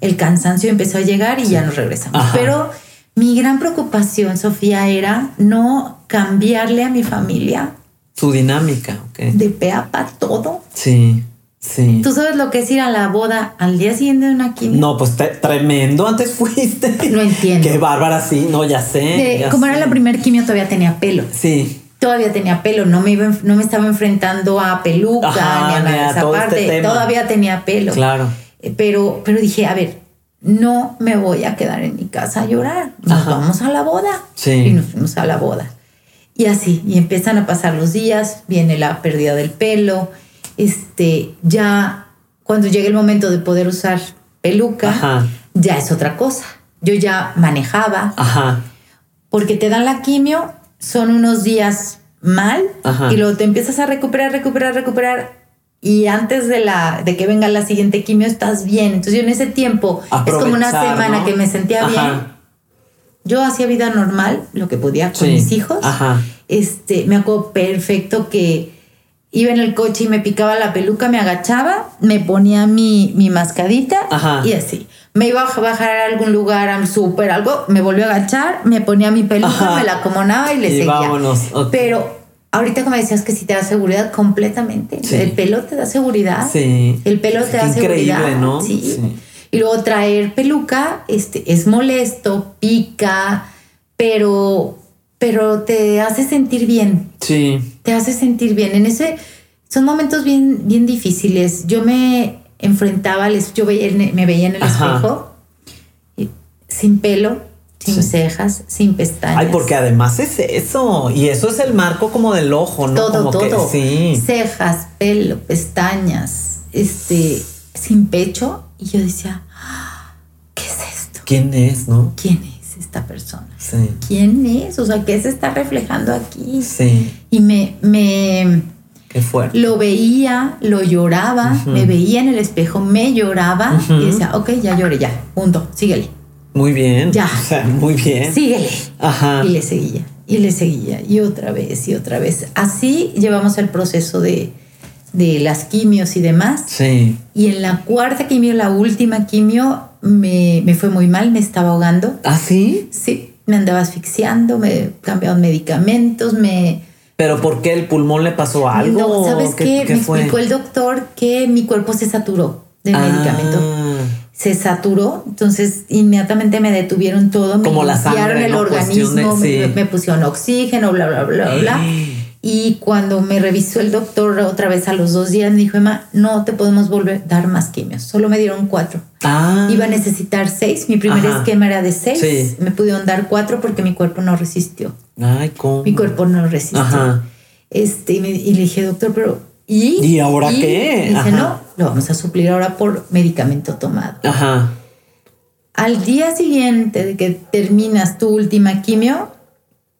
el cansancio empezó a llegar y ya nos regresamos. Pero mi gran preocupación, Sofía, era no cambiarle a mi familia. Su dinámica, ok. De pe a pa todo. Sí. Sí. ¿Tú sabes lo que es ir a la boda al día siguiente de una quimio? No, pues tremendo, antes fuiste. No entiendo. Qué bárbara, sí, no, ya sé. como era la primer quimio, todavía tenía pelo. Sí. Todavía tenía pelo, no me, iba, no me estaba enfrentando a peluca ni a nada esa este parte. Todavía tenía pelo. Claro. Eh, pero, pero dije, a ver, no me voy a quedar en mi casa a llorar. Nos vamos a la boda. Sí. Y nos fuimos a la boda. Y así, y empiezan a pasar los días, viene la pérdida del pelo este, ya cuando llegue el momento de poder usar peluca, ya es otra cosa. Yo ya manejaba. Porque te dan la quimio, son unos días mal y luego te empiezas a recuperar, recuperar, recuperar. Y antes de, la, de que venga la siguiente quimio estás bien. Entonces yo en ese tiempo, es como una semana que me sentía bien. Yo hacía vida normal, lo que podía con mis hijos. Este, me acuerdo perfecto que iba en el coche y me picaba la peluca, me agachaba, me ponía mi, mi mascadita y así. Me iba a bajar a algún lugar, a súper algo, me volvió a agachar, me ponía mi peluca, me la acomodaba y le seguía. Vámonos. Pero ahorita como decías que si te da seguridad completamente, el pelo te da seguridad. Sí. El pelo te da increíble, seguridad. ¿no? Sí. Y luego traer peluca este, es molesto, pica, pero pero te hace sentir bien. Sí. Te hace sentir bien. En ese son momentos bien, bien difíciles. Yo me enfrentaba, yo me veía en el espejo sin pelo, sin cejas, sin pestañas. Ay, porque además es eso. Y eso es el marco como del ojo, ¿no? Todo, todo. sí. Cejas, pelo, pestañas, este, sin pecho. Y yo decía, ah, ¿qué es esto? ¿Quién es, no? ¿Quién es? Esta persona? Sí. ¿Quién es? O sea, ¿qué se está reflejando aquí? Sí. Y me, me Qué fuerte. Lo veía, lo lloraba, me veía en el espejo, me lloraba y decía, ok, ya lloré, ya, punto, síguele. Muy bien. Ya. O sea, muy bien. Síguele. Ajá. Y le seguía, y le seguía, y otra vez, y otra vez. Así llevamos el proceso de, de las quimios y demás. Sí. Y en la cuarta quimio, la última quimio, me, me, fue muy mal, me estaba ahogando. ¿Ah, sí? Sí, me andaba asfixiando, me cambiaron medicamentos, me... ¿Pero por qué el pulmón le pasó algo? No, ¿sabes qué? me explicó el doctor que mi cuerpo se saturó del ah. medicamento. Se saturó, entonces inmediatamente me detuvieron todo, me Como el organismo, me, pusieron oxígeno, bla, bla, bla, bla. Y cuando me revisó el doctor otra vez a los dos días, me dijo, Emma, no te podemos volver a dar más quimios. Solo me dieron cuatro. Ah. Iba a necesitar seis. Mi primer esquema era de seis. Me pudieron dar cuatro porque mi cuerpo no resistió. Ay, ¿cómo? Mi cuerpo no resistió. Este, y, le dije, doctor, pero ¿y? ¿Y ahora qué? Y dice, no, lo vamos a suplir ahora por medicamento tomado. Ajá. Al día siguiente de que terminas tu última quimio,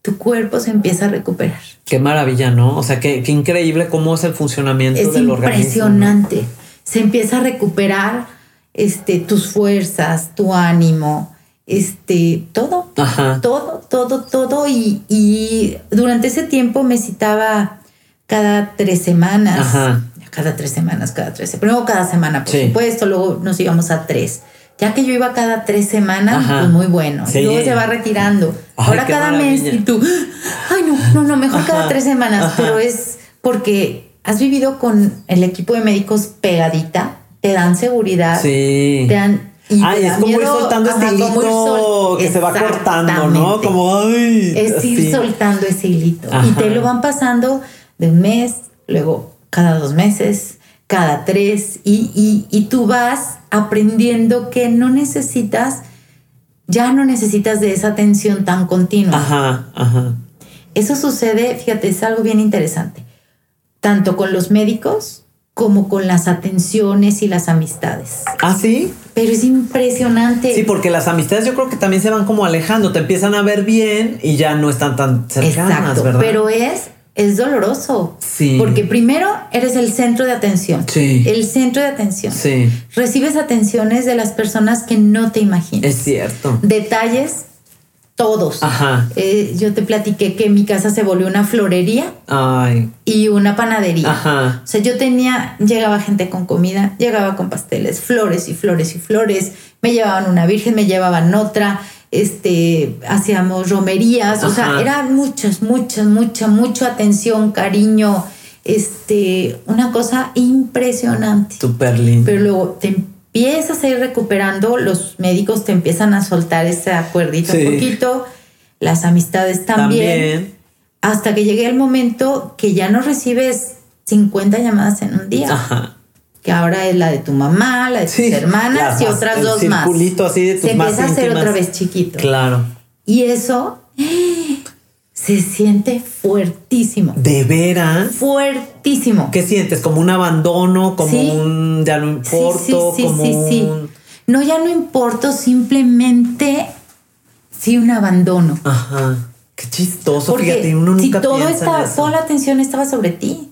tu cuerpo se empieza a recuperar. Qué maravilla, ¿no? O sea, qué, qué increíble cómo es el funcionamiento del organismo. Es impresionante. Se empieza a recuperar este, tus fuerzas, tu ánimo, este, todo. Ajá. Todo, todo, todo. Y, y, durante ese tiempo me citaba cada tres semanas. Ajá. Cada tres semanas, cada tres. Primero cada semana, por supuesto. Luego nos íbamos a tres ya que yo iba cada tres semanas, pues muy bueno. luego se va retirando. Ahora cada mes y tú, ay no, no, no, mejor cada tres semanas, pero es porque has vivido con el equipo de médicos pegadita, te dan seguridad, sí. te dan y ay, es como ir soltando ese hilito que se va cortando, ¿no? Como, ay. Es ir soltando ese hilito. Y te lo van pasando de un mes, luego cada dos meses, cada tres, y, y tú vas aprendiendo que no necesitas, ya no necesitas de esa atención tan continua. Ajá, ajá. Eso sucede, fíjate, es algo bien interesante, tanto con los médicos como con las atenciones y las amistades. ¿Ah, sí? Pero es impresionante. Sí, porque las amistades yo creo que también se van como alejando, te empiezan a ver bien y ya no están tan cercanas, Exacto, ¿verdad? Pero es es doloroso. Sí. Porque primero eres el centro de atención. Sí. El centro de atención. Sí. Recibes atenciones de las personas que no te imaginas. Es cierto. Detalles, todos. Ajá. Eh, yo te platiqué que mi casa se volvió una florería Ay. y una panadería. Ajá. O sea, yo tenía, llegaba gente con comida, llegaba con pasteles, flores y flores y flores, me llevaban una virgen, me llevaban otra, este, hacíamos romerías, o sea, eran muchas, muchas, mucha, mucha atención, cariño, este, una cosa impresionante. Súper lindo. Pero luego te empiezas a ir recuperando, los médicos te empiezan a soltar esa cuerdita Sí. un poquito, las amistades también, hasta que llegue el momento que ya no recibes 50 llamadas en un día, Ajá. Que ahora es la de tu mamá, la de tus Sí, hermanas y otras el dos más. circulito así de tus Se más empieza a hacer otra vez chiquito. Claro. Y eso se siente fuertísimo. ¿De veras? Fuertísimo. ¿Qué sientes? ¿Como un abandono? ¿Como Sí. un ya no importo? sí, sí, como sí, sí. un- No, ya no importo, simplemente sí un abandono. Ajá. Qué chistoso, Porque fíjate, uno si nunca todo piensa en está, eso. toda la atención estaba sobre ti.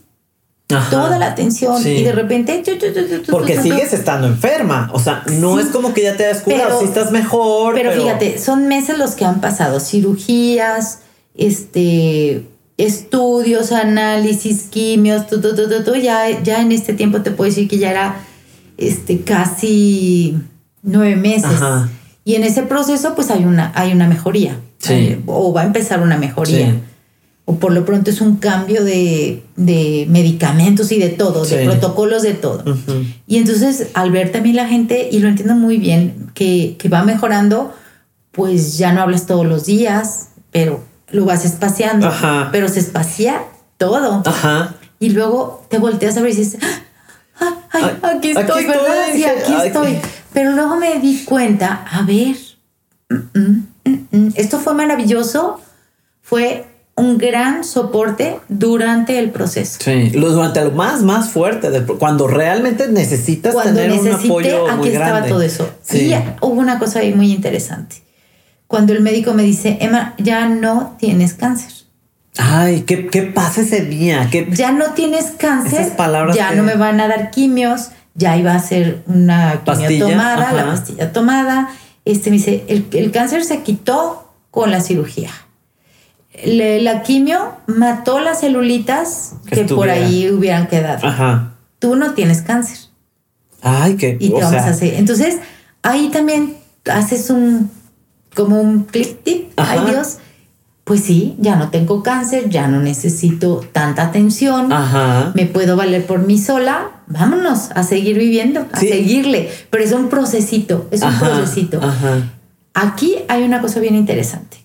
Ajá. Toda la atención. Sí. Y de repente. tu, tu, tu, tu, tu, Porque sigues estando enferma. O sea, no Sí. es como que ya te hayas curado. Pero- sí estás mejor. Pero, Pero, fíjate, son meses los que han pasado. Cirugías, este estudios, análisis, quimios. Ya, ya en este tiempo te puedo decir que ya era este, casi nueve meses. Ajá. Y en ese proceso, pues hay una, hay una mejoría. Sí. Hay- o va a empezar una mejoría. O por lo pronto es un cambio de, de medicamentos y de todo, de protocolos de todo. Y entonces al ver también la gente, y lo entiendo muy bien, que, que va mejorando, pues ya no hablas todos los días, pero lo vas espaciando. Ajá. Pero se espacia todo. Ajá. Y luego te volteas a ver y dices, "Ah, ay, Ay, aquí estoy, aquí ¿verdad? estoy, Sí, aquí ay, estoy. Pero luego me di cuenta, a ver, mm, mm, mm, esto fue maravilloso, fue un gran soporte durante el proceso. Sí. Lo- durante lo más, más fuerte. cuando realmente necesitas Cuando tener un necesité, apoyo aquí muy estaba grande. todo eso. Sí. Y hubo una cosa ahí muy interesante. Cuando el médico me dice, Emma, ya no tienes cáncer. Ay, ¿qué, qué pasa ese día? ¿Qué, Ya no tienes cáncer. Esas palabras ya que- no me van a dar quimios. Ya iba a ser una quimio Pastilla, tomada, la pastilla tomada. Este me dice, el, el cáncer se quitó con la cirugía. Le- la quimio mató las celulitas Que que, por ahí hubieran quedado. Ajá. Tú no tienes cáncer. Ay, que. y te o vamos sea, a hacer. Entonces, ahí también haces un como un click tip. Ay. Dios, pues sí, ya no tengo cáncer, ya no necesito tanta atención, Ajá. me puedo valer por mí sola. Vámonos a seguir viviendo, a Sí. seguirle. Pero es un procesito, es un Ajá, procesito. Ajá. Aquí hay una cosa bien interesante.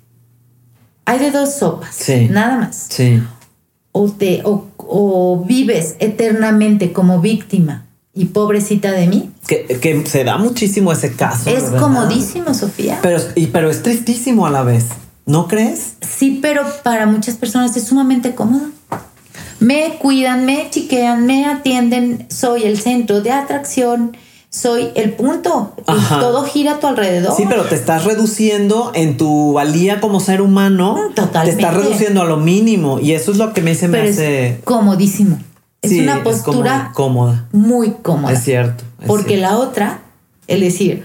Hay de dos sopas, Sí. nada más. Sí. O, te, o, o vives eternamente como víctima y pobrecita de mí, Que, que se da muchísimo ese caso. Es ¿verdad? comodísimo, Sofía. Pero, y, pero es tristísimo a la vez. ¿No crees? sí, pero para muchas personas es sumamente cómodo. Me cuidan, me chiquean, me atienden, soy el centro de atracción, soy el punto. y Ajá. todo gira a tu alrededor. Sí, pero te estás reduciendo en tu valía como ser humano. Mm, totalmente. Te estás reduciendo a lo mínimo. Y eso es lo que me dice, me Pero hace. es comodísimo. Es Sí, una postura cómoda. muy cómoda. Es cierto. es Porque cierto. la otra, es decir,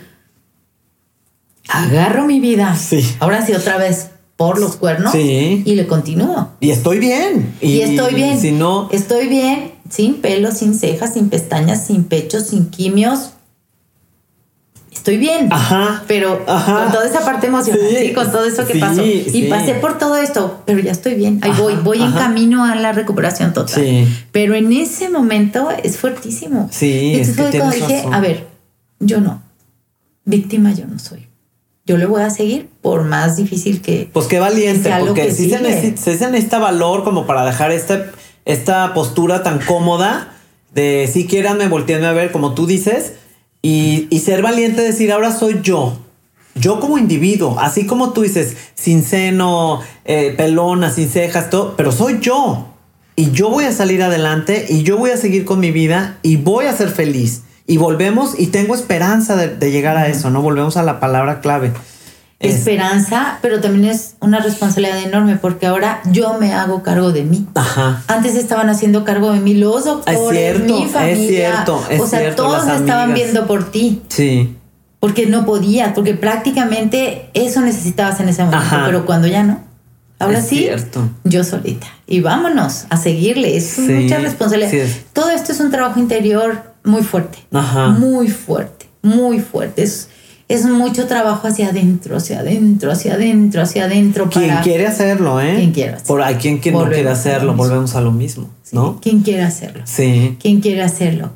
agarro mi vida. Sí. Ahora sí, otra vez por los cuernos. Sí. Y le continúo. Y estoy bien. Y, estoy bien. Si no. Estoy bien, sin pelo, sin cejas, sin pestañas, sin pecho, sin quimios. Estoy bien. Ajá. Pero Ajá. con toda esa parte emocional, Sí. sí, con todo eso que Sí, pasó. Y pasé por todo esto, pero ya estoy bien. Ahí Ajá, voy, voy en camino a la recuperación total. Pero en ese momento es fuertísimo. Sí, es Entonces que fue cuando dije, razón. a ver, yo no. Víctima yo no soy. Yo le voy a seguir por más difícil que, Pues qué valiente, porque que sí se, necesita, se necesita valor como para dejar esta, esta postura tan cómoda de si quieran me volteen a ver, como tú dices, y, y ser valiente, decir ahora soy yo. Yo como individuo, así como tú dices, sin seno, eh, pelona, sin cejas, todo, pero soy yo. Y yo voy a salir adelante y yo voy a seguir con mi vida y voy a ser feliz. Y volvemos y tengo esperanza de, de llegar a eso, ¿no? Volvemos a la palabra clave. Esperanza, pero también es una responsabilidad enorme porque ahora yo me hago cargo de mí. Ajá. Antes estaban haciendo cargo de mí los doctores, mi familia. Es cierto, es o sea, todos estaban viendo por ti. Sí. Porque no podías, porque prácticamente eso necesitabas en ese momento, pero cuando ya no. Ahora sí, cierto. yo solita. Y vámonos a seguirle. Es mucha responsabilidad. Todo esto es un trabajo interior muy fuerte. Ajá. Muy fuerte, muy fuerte. Es, es mucho trabajo hacia adentro, hacia adentro, hacia adentro, hacia adentro. Quien quiere hacerlo, ¿eh? Quien quiere hacerlo. Por hay quien, quien no quiere hacerlo, volvemos a lo mismo, ¿no? Quien quiere hacerlo. Sí. Quien quiere hacerlo.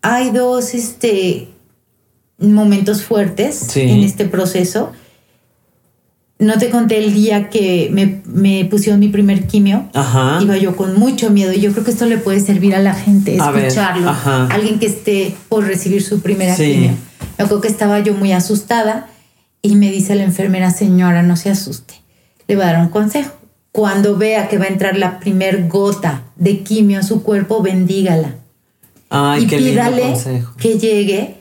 Hay dos este, momentos fuertes en este proceso. No te conté el día que me, me pusieron mi primer quimio. Ajá. Iba yo con mucho miedo y yo creo que esto le puede servir a la gente, escucharlo. Ajá. Alguien que esté por recibir su primera quimio me acuerdo que estaba yo muy asustada y me dice la enfermera, señora, no se asuste. Le va a dar un consejo. Cuando vea que va a entrar la primer gota de quimio en su cuerpo, bendígala. Ay, y pídale que llegue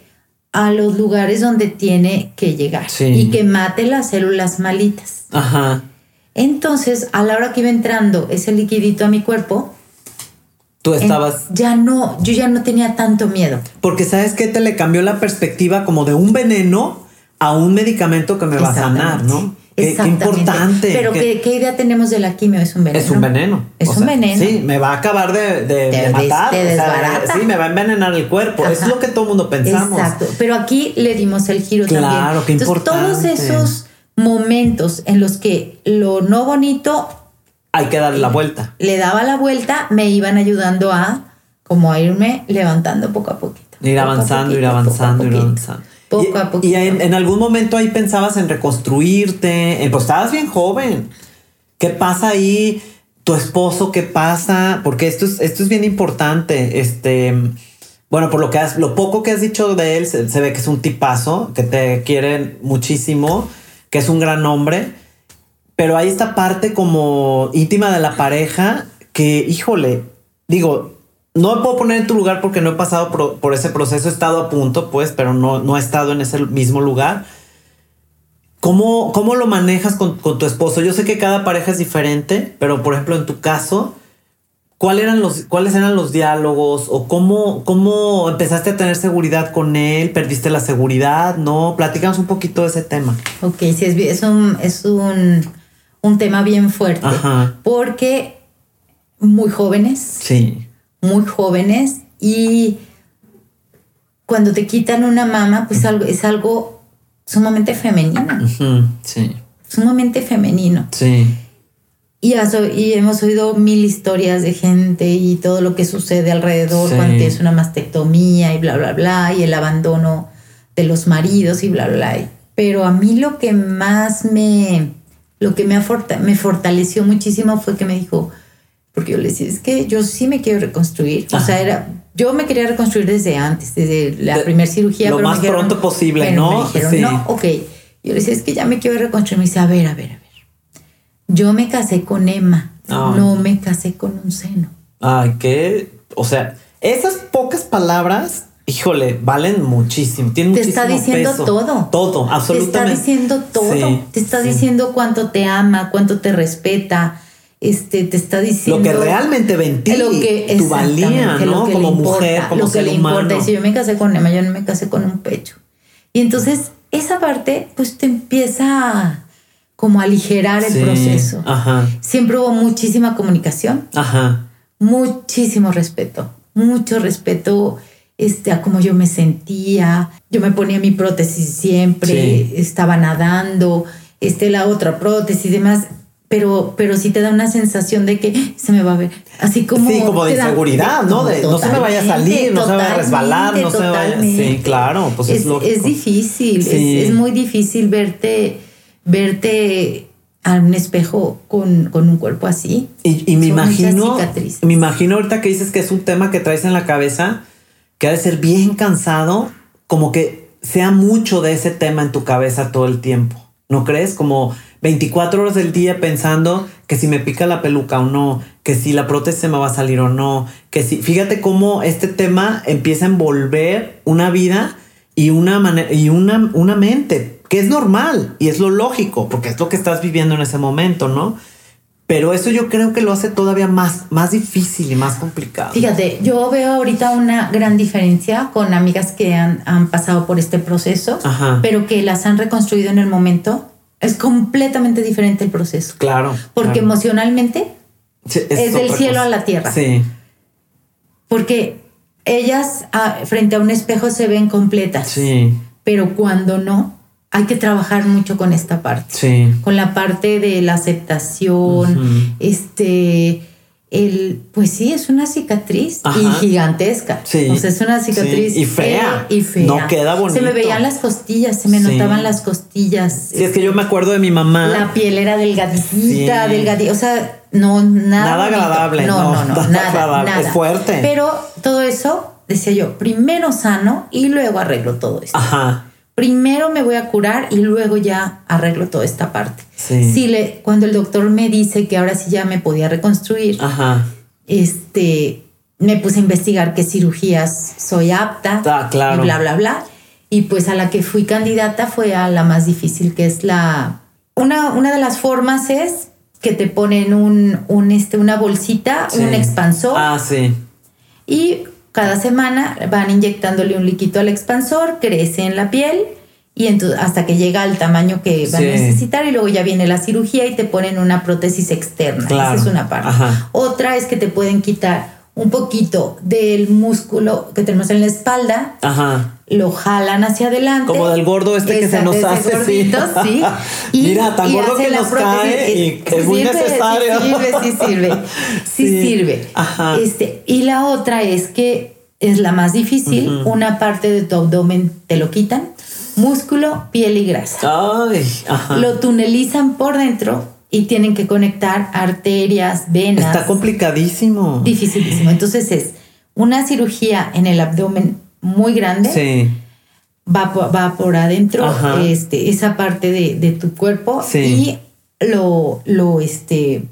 a los lugares donde tiene que llegar y que mate las células malitas. Ajá. Entonces, a la hora que iba entrando ese liquidito a mi cuerpo, Tú estabas. ya no, yo ya no tenía tanto miedo. Porque sabes que te le cambió la perspectiva como de un veneno a un medicamento que me va a sanar, ¿no? Qué, importante. Pero ¿qué, idea tenemos de la quimio? Es un veneno. Es un veneno. Es un veneno. Sí, me va a acabar de, de, matar. sí, me va a envenenar el cuerpo. Es lo que todo el mundo pensamos. Exacto. Pero aquí le dimos el giro también. Claro, qué importante. todos esos momentos en los que lo no bonito hay que darle la vuelta. Le daba la vuelta, me iban ayudando a como a irme levantando poco a poquito. Ir avanzando, ir avanzando, ir avanzando. Poco a poquito. Y en, algún momento ahí pensabas en reconstruirte, pues estabas bien joven. ¿Qué pasa ahí? Tu esposo, ¿qué pasa? Porque esto es, esto es bien importante. Este, bueno, por lo que has, lo poco que has dicho de él, se, se ve que es un tipazo, que te quiere muchísimo, que es un gran hombre pero hay esta parte como íntima de la pareja que, híjole, digo, no me puedo poner en tu lugar porque no he pasado por, ese proceso, he estado a punto, pues, pero no, no he estado en ese mismo lugar. ¿Cómo, cómo lo manejas con, tu esposo? Yo sé que cada pareja es diferente, pero por ejemplo, en tu caso, ¿cuál eran los, ¿cuáles eran los diálogos? ¿O cómo, cómo empezaste a tener seguridad con él? ¿Perdiste la seguridad? ¿No? Platícanos un poquito de ese tema. Ok, sí, es un, es un un tema bien fuerte. Porque muy jóvenes. Sí. Muy jóvenes. Y cuando te quitan una mama, pues algo, es algo sumamente femenino. Sí. Sumamente femenino. Sí. Y, y, hemos oído mil historias de gente y todo lo que sucede alrededor cuando es una mastectomía y bla, bla, bla, y el abandono de los maridos y bla, bla, bla. Pero a mí lo que más me, lo que me, me fortaleció muchísimo fue que me dijo, porque yo le decía, es que yo sí me quiero reconstruir. O sea, era, yo me quería reconstruir desde antes, desde la primera cirugía. Lo más pronto posible, ¿no? Me dijeron, no, ok. Yo le decía, es que ya me quiero reconstruir. Me dice, a ver, a ver, a ver. Yo me casé con Emma, no me casé con un seno. Ay, qué, o sea, esas pocas palabras híjole, valen muchísimo. Tienen te está diciendo todo. Todo, absolutamente. Te está diciendo todo. te está diciendo cuánto te ama, cuánto te respeta. Este, te está diciendo lo que realmente ven lo que, tu valía, ¿no? como mujer, como lo que le importa. Y si yo me casé con Emma, yo no me casé con un pecho. Y entonces esa parte, pues te empieza como a aligerar el proceso. Ajá. Siempre hubo muchísima comunicación. Ajá. Muchísimo respeto. Mucho respeto este, a cómo yo me sentía. Yo me ponía mi prótesis siempre, estaba nadando, este, la otra prótesis y demás. Pero, pero sí te da una sensación de que se me va a ver. Así como. Sí, como de inseguridad, ¿no? De, no se me vaya a salir, no se me vaya a resbalar, no se me vaya. Sí, claro, pues es, es Es difícil, es, muy difícil verte, verte a un espejo con, con un cuerpo así. Y, y me imagino. Me imagino ahorita que dices que es un tema que traes en la cabeza que ha de ser bien cansado, como que sea mucho de ese tema en tu cabeza todo el tiempo. ¿No crees? Como 24 horas del día pensando que si me pica la peluca o no, que si la prótesis me va a salir o no, que si, fíjate cómo este tema empieza a envolver una vida y una, y una, una mente que es normal y es lo lógico, porque es lo que estás viviendo en ese momento, ¿no? Pero eso yo creo que lo hace todavía más, más difícil y más complicado. Fíjate, yo veo ahorita una gran diferencia con amigas que han, pasado por este proceso, pero que las han reconstruido en el momento. Es completamente diferente el proceso. Claro. Porque emocionalmente es, del cielo a la tierra. Sí. Porque ellas ah, frente a un espejo se ven completas. Sí. Pero cuando no, hay que trabajar mucho con esta parte. Sí. Con la parte de la aceptación, este, el, pues sí, es una cicatriz y gigantesca. Sí. O sea, es una cicatriz. Y fea. y fea. No queda bonito. Se me veían las costillas, se me notaban las costillas. Sí, es que yo me acuerdo de mi mamá. La piel era delgadita, delgadita. O sea, no, nada. Nada agradable. No, no, no, nada, nada. Es fuerte. Pero todo eso, decía yo, primero sano y luego arreglo todo esto. Ajá. Primero me voy a curar y luego ya arreglo toda esta parte. Sí. le, cuando el doctor me dice que ahora sí ya me podía reconstruir, Ajá. este, me puse a investigar qué cirugías soy apta. Ah, claro. Y bla, bla, bla. Y pues a la que fui candidata fue a la más difícil, que es la... Una, una de las formas es que te ponen un, un este, una bolsita, un expansor. Ah, sí. Y cada semana van inyectándole un líquido al expansor, crece en la piel y entonces hasta que llega al tamaño que va a necesitar y luego ya viene la cirugía y te ponen una prótesis externa. Esa es una parte. Otra es que te pueden quitar un poquito del músculo que tenemos en la espalda. Ajá lo jalan hacia adelante. Como del gordo este que se nos hace. Gordito, sí. Y, Mira, tan gordo que nos cae y es muy necesario. Sí sirve, sí sirve. Sí, sirve. Ajá. Este, y la otra es que es la más difícil. Una parte de tu abdomen te lo quitan. Músculo, piel y grasa. Ay, ajá. Lo tunelizan por dentro y tienen que conectar arterias, venas. Está complicadísimo. Dificilísimo. Entonces es una cirugía en el abdomen muy grande. Sí. Va, por, va por adentro este, esa parte de, tu cuerpo y lo, lo, este,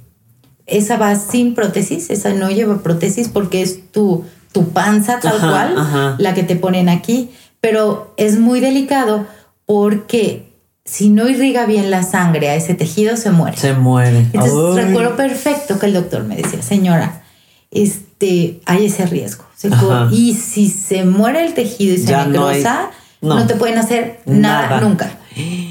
esa va sin prótesis, esa no lleva prótesis porque es tu, tu panza tal cual, la que te ponen aquí, pero es muy delicado porque si no irriga bien la sangre a ese tejido, se muere. Se muere. Entonces recuerdo perfecto que el doctor me decía, señora, este, hay ese riesgo. y si se muere el tejido y se necrosa, no, te pueden hacer nada, nunca.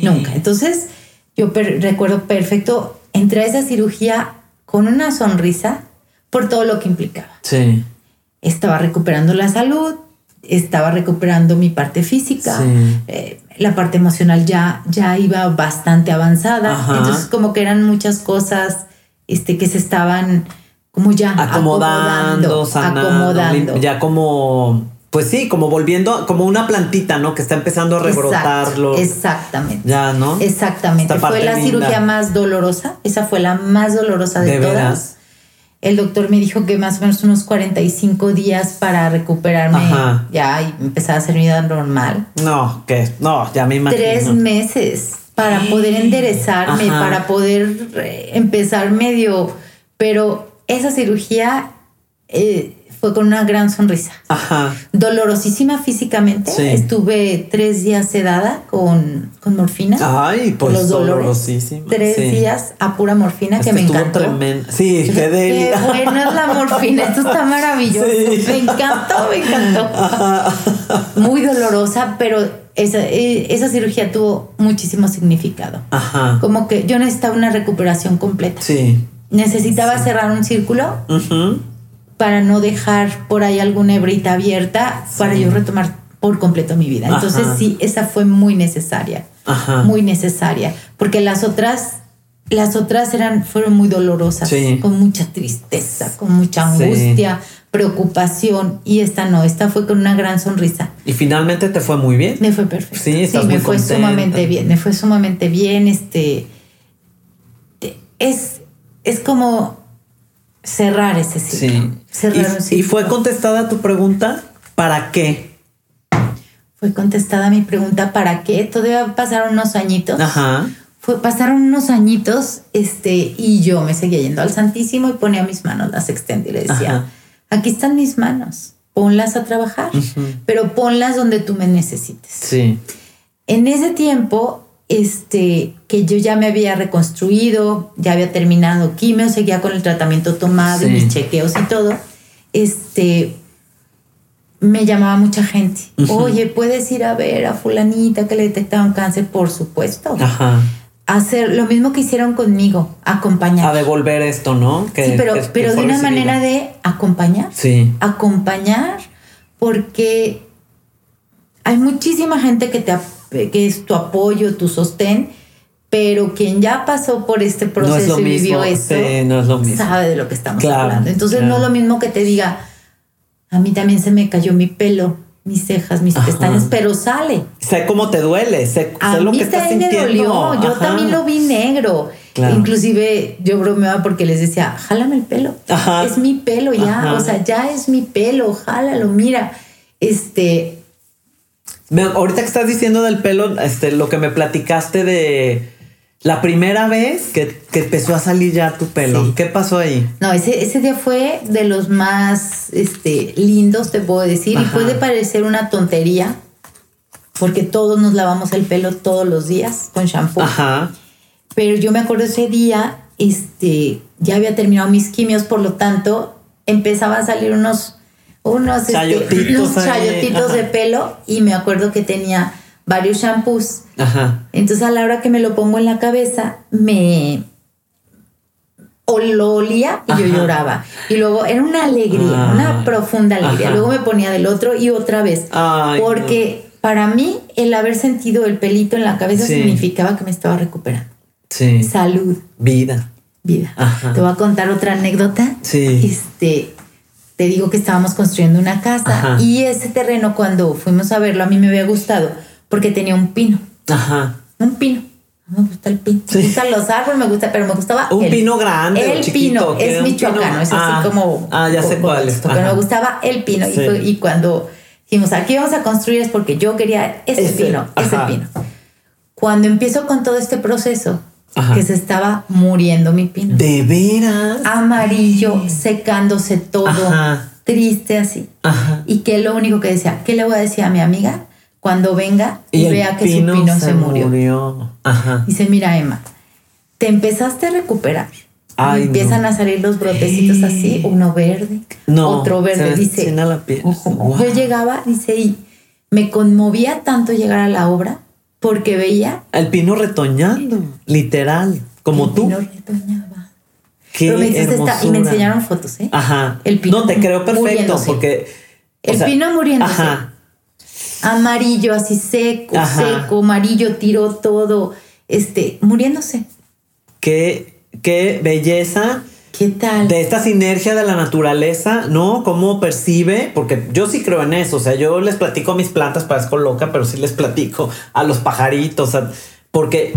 Nunca. Entonces, yo recuerdo perfecto, entré a esa cirugía con una sonrisa por todo lo que implicaba. Sí. Estaba recuperando la salud, estaba recuperando mi parte física, eh, la parte emocional ya, ya iba bastante avanzada. Entonces, como que eran muchas cosas este, que se estaban como ya acomodando, acomodando, ya como pues sí, como volviendo, como una plantita, ¿no? Que está empezando a rebrotarlo. exactamente. Ya, ¿no? Exactamente. Fue la cirugía más dolorosa. Esa fue la más dolorosa de, todas. El doctor me dijo que más o menos unos 45 días para recuperarme ya y empezar a hacer vida normal. No, que no, ya me imagino. Tres meses para poder enderezarme, para poder eh, empezar medio, pero esa cirugía eh, fue con una gran sonrisa. Ajá. Dolorosísima físicamente. Estuve tres días sedada con, con morfina. Ay, pues los dolorosísima. Tres días a pura morfina que me encantó. Tremendo. Sí, qué Qué buena es la morfina. Esto está maravilloso. Me encantó, me encantó. Muy dolorosa, pero esa, eh, esa cirugía tuvo muchísimo significado. Ajá. Como que yo necesitaba una recuperación completa. Sí necesitaba cerrar un círculo para no dejar por ahí alguna hebrita abierta para yo retomar por completo mi vida. Entonces sí, esa fue muy necesaria, muy necesaria, porque las otras las otras eran fueron muy dolorosas, con mucha tristeza, con mucha angustia, preocupación y esta no, esta fue con una gran sonrisa. Y finalmente te fue muy bien. Me fue perfecto. Sí, sí me fue sumamente bien, me fue sumamente bien, este es es como cerrar ese ciclo. Cerrar ¿Y, ¿Y fue contestada tu pregunta? ¿Para qué? Fue contestada mi pregunta, ¿para qué? Todavía pasaron unos añitos. Ajá. Fue, pasaron unos añitos, este, y yo me seguía yendo al Santísimo y ponía mis manos, las extendía y le decía, aquí están mis manos, ponlas a trabajar, pero ponlas donde tú me necesites. Sí. En ese tiempo este, que yo ya me había reconstruido, ya había terminado quimio, seguía con el tratamiento tomado, mis chequeos y todo, este, me llamaba mucha gente. Oye, ¿puedes ir a ver a fulanita que le detectaron cáncer? Por supuesto. Ajá. Hacer lo mismo que hicieron conmigo, acompañar. A devolver esto, ¿no? sí, pero, pero de una manera de acompañar. Sí. Acompañar, porque hay muchísima gente que, te, que es tu apoyo, tu sostén, pero quien ya pasó por este proceso y vivió esto, sabe de lo que estamos hablando. Entonces no es lo mismo que te diga, a mí también se me cayó mi pelo, mis cejas, mis pestañas, pero sale. Sé cómo te duele, sé, a lo mí que estás me dolió, yo también lo vi negro. Inclusive yo bromeaba porque les decía, jálame el pelo. Es mi pelo ya, o sea, ya es mi pelo, jálalo, mira. Este, Ahorita que estás diciendo del pelo, este, lo que me platicaste de la primera vez que, empezó a salir ya tu pelo, ¿qué pasó ahí? No, ese, ese día fue de los más este, lindos, te puedo decir, y puede parecer una tontería, porque todos nos lavamos el pelo todos los días con shampoo. Ajá. Pero yo me acuerdo ese día, este, ya había terminado mis quimios, por lo tanto, empezaban a salir unos unos, este, chayotitos, de pelo y me acuerdo que tenía varios shampoos. Ajá. Entonces a la hora que me lo pongo en la cabeza, me o lo olía y yo lloraba. Y luego era una alegría, una profunda alegría. Luego me ponía del otro y otra vez. porque para mí el haber sentido el pelito en la cabeza significaba que me estaba recuperando. Sí. Salud. Vida. Vida. Te voy a contar otra anécdota. Sí. Este, te digo que estábamos construyendo una casa y ese terreno cuando fuimos a verlo a mí me había gustado porque tenía un pino. Ajá. Un pino. Me gusta el pino. Me gustan los árboles, me gusta, pero me gustaba. Un pino grande. El pino. Es michoacano, es así ah, como. Ah, ya sé cuál es. Pero me gustaba el pino. Y, cuando dijimos, aquí vamos a construir es porque yo quería ese, pino, ese pino. Cuando empiezo con todo este proceso, que se estaba muriendo mi pino. ¿De veras? Amarillo, secándose todo, triste así. Y que lo único que decía, ¿qué le voy a decir a mi amiga cuando venga y, vea que su pino se, murió? Dice, mira Emma, te empezaste a recuperar. empiezan a salir los brotecitos así, uno verde, otro verde. dice, yo llegaba, dice, y me conmovía tanto llegar a la obra porque veía. El pino retoñando, literal, como tú. El pino retoñaba. Qué y me enseñaron fotos, ¿eh? Ajá. El pino. No, te creo perfecto porque. El pino muriéndose. Ajá. Amarillo, así seco, seco, amarillo, tiró todo, este, muriéndose. Qué, qué belleza ¿Qué tal? De esta sinergia de la naturaleza, ¿no? Cómo percibe, porque yo sí creo en eso, o sea, yo les platico a mis plantas, parezco loca, pero sí les platico a los pajaritos, porque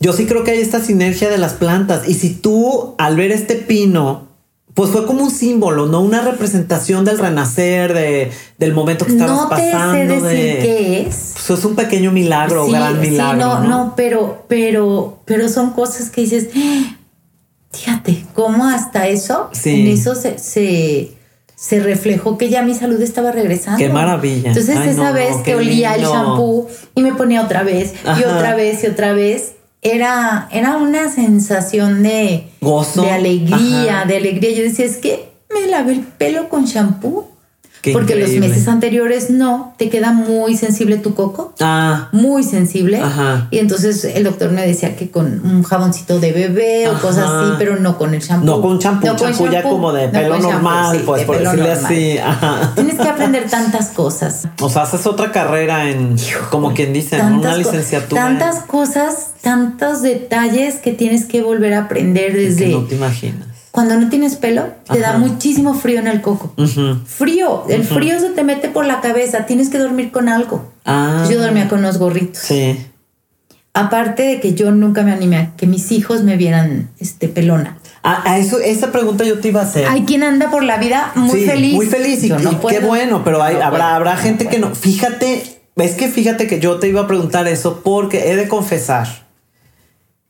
yo sí creo que hay esta sinergia de las plantas. Y si tú al ver este pino, pues fue como un símbolo, ¿no? Una representación del renacer, de, del momento que estabas pasando. Sé decir de, qué es. Pues es un pequeño milagro, gran milagro. no, no, no, pero, pero, pero son cosas que dices, Fíjate, cómo hasta eso, en eso se, se, reflejó que ya mi salud estaba regresando. Qué maravilla. Entonces esa vez que olía el shampoo y me ponía otra vez y otra vez y otra vez, era, era una sensación de, Gozo. de alegría, de alegría. Yo decía, es que me lavé el pelo con shampoo porque los meses anteriores no, te queda muy sensible tu coco. Ah. Muy sensible. Ajá. Y entonces el doctor me decía que con un jaboncito de bebé o cosas así, pero no con el shampoo. No con champú, no champú ya como de pelo normal, pues por decirle así. Ajá. Tienes que aprender tantas cosas. O sea, haces otra carrera en, como quien dice, en una licenciatura. Tantas cosas, tantos detalles que tienes que volver a aprender desde... Que no te imaginas cuando no tienes pelo, te da muchísimo frío en el coco. Frío, el frío se te mete por la cabeza, tienes que dormir con algo. Ah. Yo dormía con los gorritos. Sí. Aparte de que yo nunca me animé a que mis hijos me vieran este pelona. A, eso, esa pregunta yo te iba a hacer. Hay quien anda por la vida muy feliz. Muy feliz y, qué bueno, pero habrá, habrá gente que no. Fíjate, es que fíjate que yo te iba a preguntar eso porque he de confesar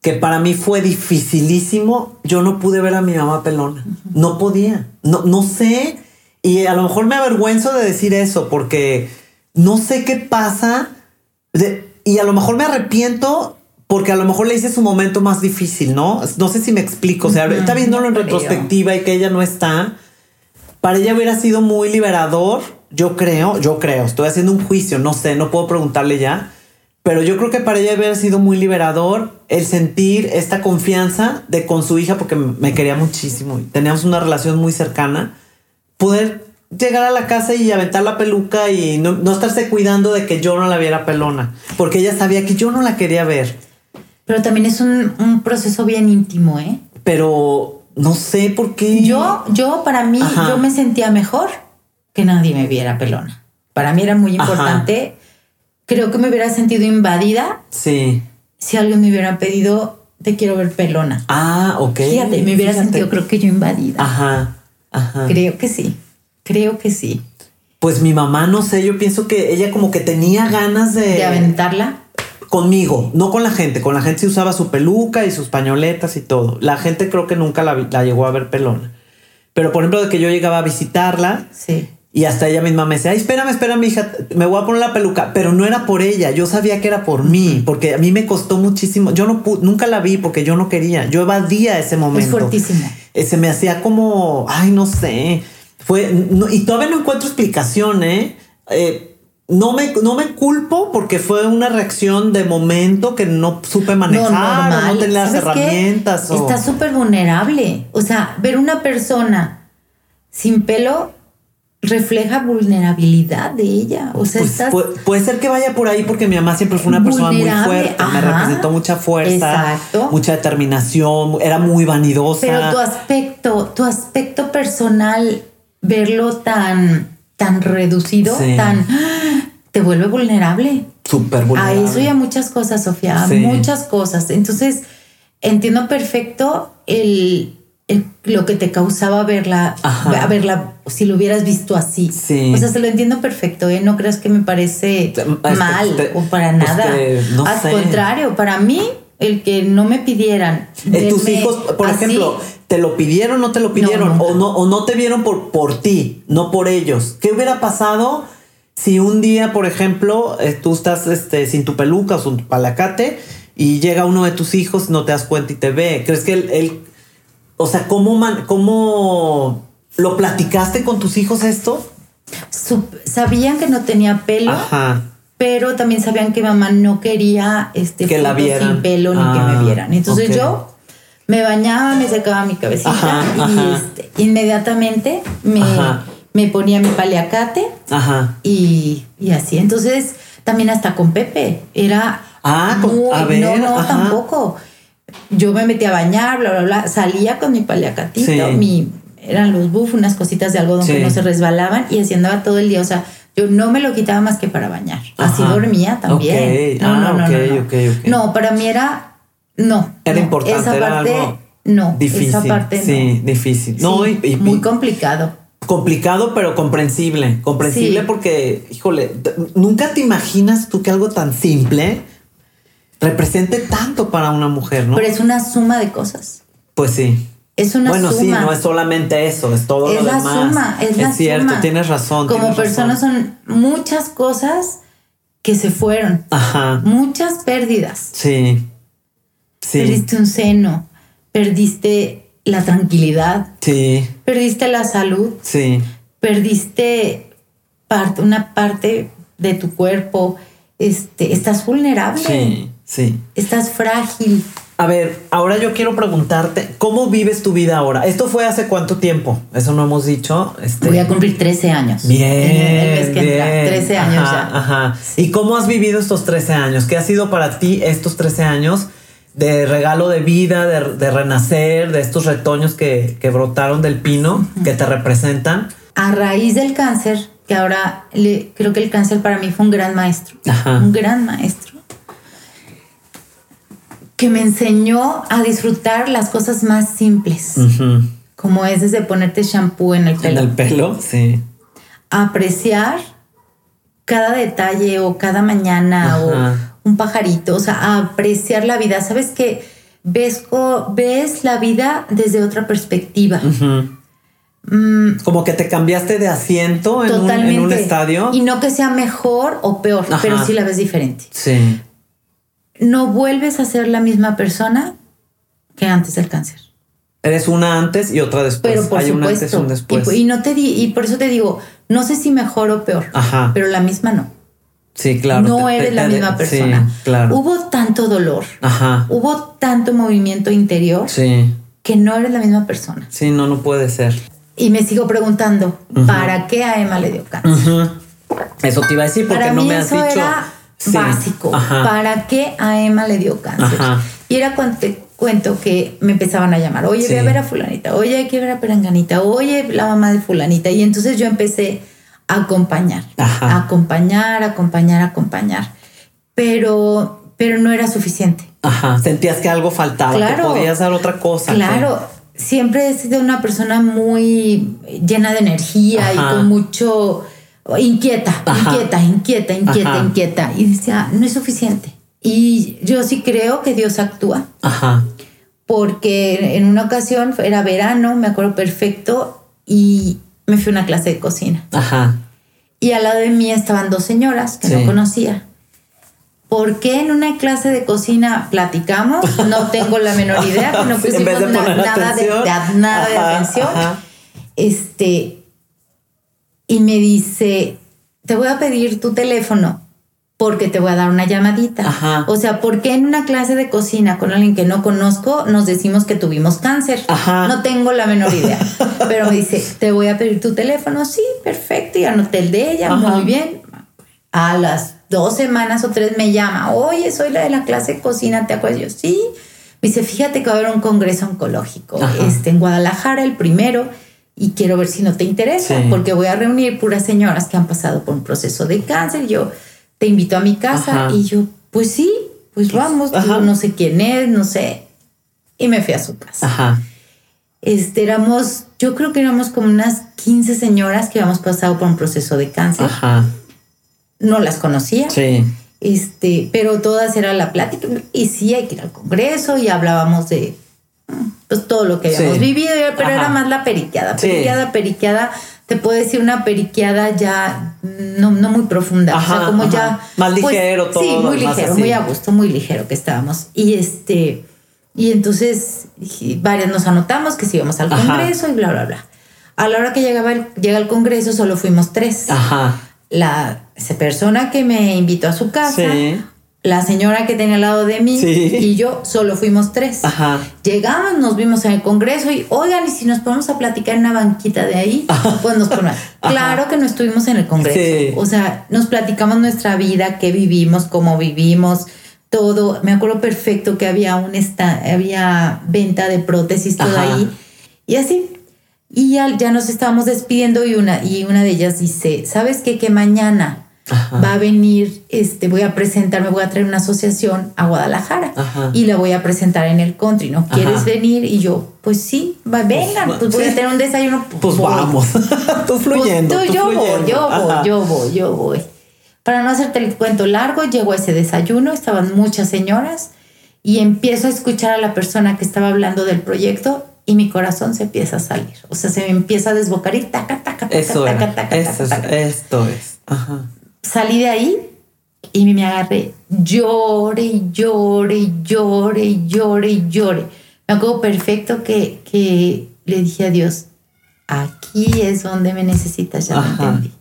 que para mí fue dificilísimo. Yo no pude ver a mi mamá pelona. No podía. No, no sé. Y a lo mejor me avergüenzo de decir eso porque no sé qué pasa. y a lo mejor me arrepiento porque a lo mejor le hice su momento más difícil, ¿no? No sé si me explico. O sea, está viéndolo en retrospectiva y que ella no está. Para ella hubiera sido muy liberador, yo creo, yo creo. Estoy haciendo un juicio, no sé, no puedo preguntarle ya. Pero yo creo que para ella hubiera sido muy liberador el sentir esta confianza de con su hija, porque me quería muchísimo y teníamos una relación muy cercana, poder llegar a la casa y aventar la peluca y no, no estarse cuidando de que yo no la viera pelona, porque ella sabía que yo no la quería ver. Pero también es un, proceso bien íntimo, ¿eh? Pero no sé por qué. Yo, yo para mí, yo me sentía mejor que nadie me viera pelona. Para mí era muy importante. Creo que me hubiera sentido invadida. Sí. Si alguien me hubiera pedido, te quiero ver pelona. Ah, ok. Fíjate, me hubiera sentido, creo que yo invadida. Ajá, ajá. Creo que sí. Creo que sí. Pues mi mamá, no sé, yo pienso que ella como que tenía ganas de... De aventarla conmigo, no con la gente. Con la gente se usaba su peluca y sus pañoletas y todo. La gente creo que nunca la, llegó a ver pelona. Pero por ejemplo, de que yo llegaba a visitarla sí. Y hasta ella misma me decía, ay, espérame, espérame, hija, me voy a poner la peluca. Pero no era por ella, yo sabía que era por mí, porque a mí me costó muchísimo. Yo no nunca la vi porque yo no quería. Yo evadía ese momento. Es fuertísimo. Eh, se me hacía como, ay, no sé. Fue, y todavía no encuentro explicación, ¿eh? eh no me, no me culpo porque fue una reacción de momento que no supe manejar, no, no tenía las herramientas. Está súper vulnerable. O sea, ver una persona sin pelo refleja vulnerabilidad de ella. O sea, pues puede, ser que vaya por ahí porque mi mamá siempre fue una persona muy fuerte, me representó mucha fuerza, mucha determinación, era muy vanidosa. Pero tu aspecto, tu aspecto personal, verlo tan tan reducido, tan te vuelve vulnerable. Súper vulnerable. A eso y a muchas cosas, Sofía, muchas cosas. Entonces, entiendo perfecto el, lo que te causaba verla, a verla, si lo hubieras visto así. Sí. O sea, se lo entiendo perfecto, ¿eh? No creas que me parece mal o para nada. Al contrario, para mí, el que no me pidieran. Eh, tus hijos, por ejemplo, ¿te lo pidieron o no te lo pidieron? o, no, o no te vieron por, por ti, no por ellos. ¿Qué hubiera pasado? Si un día, por ejemplo, eh, tú estás este, sin tu peluca o sin tu palacate y llega uno de tus hijos, no te das cuenta y te ve, ¿crees que él, o sea, cómo, cómo lo platicaste con tus hijos esto? sabían que no tenía pelo. Pero también sabían que mamá no quería este que la sin pelo ni que me ah, vieran. Entonces yo me bañaba, me secaba mi cabecita y este, inmediatamente me me ponía mi paliacate Ajá. Y, así. Entonces, también hasta con Pepe. Era. Ah, a ver, no, no, tampoco. Yo me metía a bañar, bla, bla, bla. Salía con mi paliacatito, mi, eran los buff, unas cositas de algodón que no se resbalaban y así andaba todo el día. O sea, yo no me lo quitaba más que para bañar. Así dormía también. No, no, no, no, no. para mí era. No. Era importante. Esa parte, no. Difícil. Esa parte sí, difícil. No, y, muy complicado complicado, pero comprensible. Comprensible porque, híjole, nunca te imaginas tú que algo tan simple represente tanto para una mujer, ¿no? Pero es una suma de cosas. Pues sí. Es una bueno, sí, no es solamente eso, es todo es lo la Suma, es, la cierto, tienes razón. Como personas son muchas cosas que se fueron. Ajá. Muchas pérdidas. Sí. Sí. Perdiste un seno, perdiste la tranquilidad. Sí. Perdiste la salud. Sí. Perdiste parte, una parte de tu cuerpo. Este, estás vulnerable. Sí, sí. Estás frágil. A ver, ahora yo quiero preguntarte, ¿cómo vives tu vida ahora? ¿Esto fue hace cuánto tiempo? Eso no hemos dicho. Este... Voy a cumplir 13 años. Bien. 13 años ya. Ajá. ¿Y cómo has vivido estos 13 años? ¿Qué ha sido para ti estos 13 años? de regalo de vida, de, renacer, de estos retoños que, brotaron del pino, que te representan. A raíz del cáncer, que ahora creo que el cáncer para mí fue un gran maestro, un gran maestro, que me enseñó a disfrutar las cosas más simples, como es desde ponerte shampoo en el pelo. En el pelo, sí. apreciar cada detalle o cada mañana o un pajarito, o sea, apreciar la vida. Sabes que ves, ves la vida desde otra perspectiva. Mm. Como que te cambiaste de asiento en, un, estadio. Y no que sea mejor o peor, pero sí la ves diferente. Sí. No vuelves a ser la misma persona que antes del cáncer. Eres una antes y otra después. Pero por Hay supuesto. una antes y un después. Y, y no te di, y por eso te digo, no sé si mejor o peor, Ajá. pero la misma no. sí, claro. no Te- eres te- la te- misma sí, persona. claro. Hubo tanto dolor, Ajá. hubo tanto movimiento interior Sí. que no eres la misma persona. Sí, no, no puede ser. Y me sigo preguntando, ¿para qué a Emma le dio cáncer? Eso te iba a decir porque Para no me has dicho. era Sí. básico. Ajá. ¿Para qué a Emma le dio cáncer? Ajá. Y era cuando te cuento que me empezaban a llamar, oye, ve a ver a fulanita, oye, hay que ver a peranganita, oye, la mamá de fulanita. Y entonces yo empecé a acompañar, Ajá. a acompañar, acompañar, acompañar. Pero, pero no era suficiente. Ajá. Sentías que algo faltaba, que podías dar otra cosa. Claro, siempre he sido una persona muy llena de energía Ajá. y con mucho inquieta, Ajá. inquieta, inquieta, inquieta, Ajá. inquieta. Y decía, no es suficiente. Y yo sí creo que Dios actúa, Ajá. porque en una ocasión era verano, me acuerdo perfecto, y me fui a una clase de cocina. Ajá. Y al lado de mí estaban dos señoras que Sí. no conocía. ¿Por qué en una clase de cocina platicamos? No tengo la menor idea. No pusimos nada, de, atención. de- nada de atención. ajá. Este, y me dice, te voy a pedir tu teléfono porque te voy a dar una llamadita. Ajá. O sea, ¿por qué en una clase de cocina con alguien que no conozco nos decimos que tuvimos cáncer? Ajá. No tengo la menor idea. Pero me dice, te voy a pedir tu teléfono. Sí, perfecto. Y anoté el de ella. Ajá. Muy bien. A las dos semanas o tres me llama. Oye, soy la de la clase de cocina. ¿Te acuerdas? Yo, sí. Me dice, fíjate que va a haber un congreso oncológico este, en Guadalajara, el primero. Y quiero ver si no te interesa, Sí. porque voy a reunir puras señoras que han pasado por un proceso de cáncer. Yo te invito a mi casa. Ajá. Y yo, pues sí, pues vamos. Ajá. No sé quién es, no sé. Y me fui a su casa Ajá. este, éramos, yo creo que éramos como unas 15 señoras que habíamos pasado por un proceso de cáncer. Ajá. No las conocía, Sí. este, pero todas era la plática. Y sí, hay que ir al congreso y hablábamos de pues, todo lo que habíamos Sí. vivido, pero Ajá. era más la periqueada. Sí. Periqueada, periqueada. Te puedo decir una periqueada ya no, no muy profunda. o Ajá, sea, como ajá. ya. Más ligero todo, Sí, muy ligero, así. muy a gusto, muy ligero que estábamos. Y este. Y entonces dije, varias nos anotamos que si íbamos al Ajá. congreso y bla, bla, bla. A la hora que llegaba el, llega el congreso solo fuimos tres. Ajá. La esa persona que me invitó a su casa, Sí. La señora que tenía al lado de mí Sí. y yo solo fuimos tres. Ajá. Llegamos, nos vimos en el congreso y, oigan, y si nos ponemos a platicar en una banquita de ahí, pues nos ponemos. Claro que no estuvimos en el congreso. Sí. O sea, nos platicamos nuestra vida, qué vivimos, cómo vivimos, todo. Me acuerdo perfecto que había un esta, había venta de prótesis todo ahí. Y así. Y ya, ya nos estábamos despidiendo y una, y una de ellas dice, ¿sabes qué? Que mañana Ajá. va a venir, este, voy a presentar, me voy a traer una asociación a Guadalajara Ajá. y la voy a presentar en el country, ¿no? ¿Quieres Ajá. venir? Y yo, pues sí, va, vengan, pues voy sí. a tener un desayuno. Pues voy. vamos. tú fluyendo. Pues, tú yo voy, fluyendo. yo voy, yo voy, yo voy. Para no hacerte el cuento largo, llegó ese desayuno, estaban muchas señoras y empiezo a escuchar a la persona que estaba hablando del proyecto y mi corazón se empieza a salir. O sea, se me empieza a desbocar y taca, taca, taca, Eso taca, taca, taca, taca. esto es. Ajá. Salí de ahí y me agarré, llore y llore y llore y llore y llore. Me acuerdo perfecto que, que le dije a Dios, aquí es donde me necesitas, ya lo Ajá. entendí.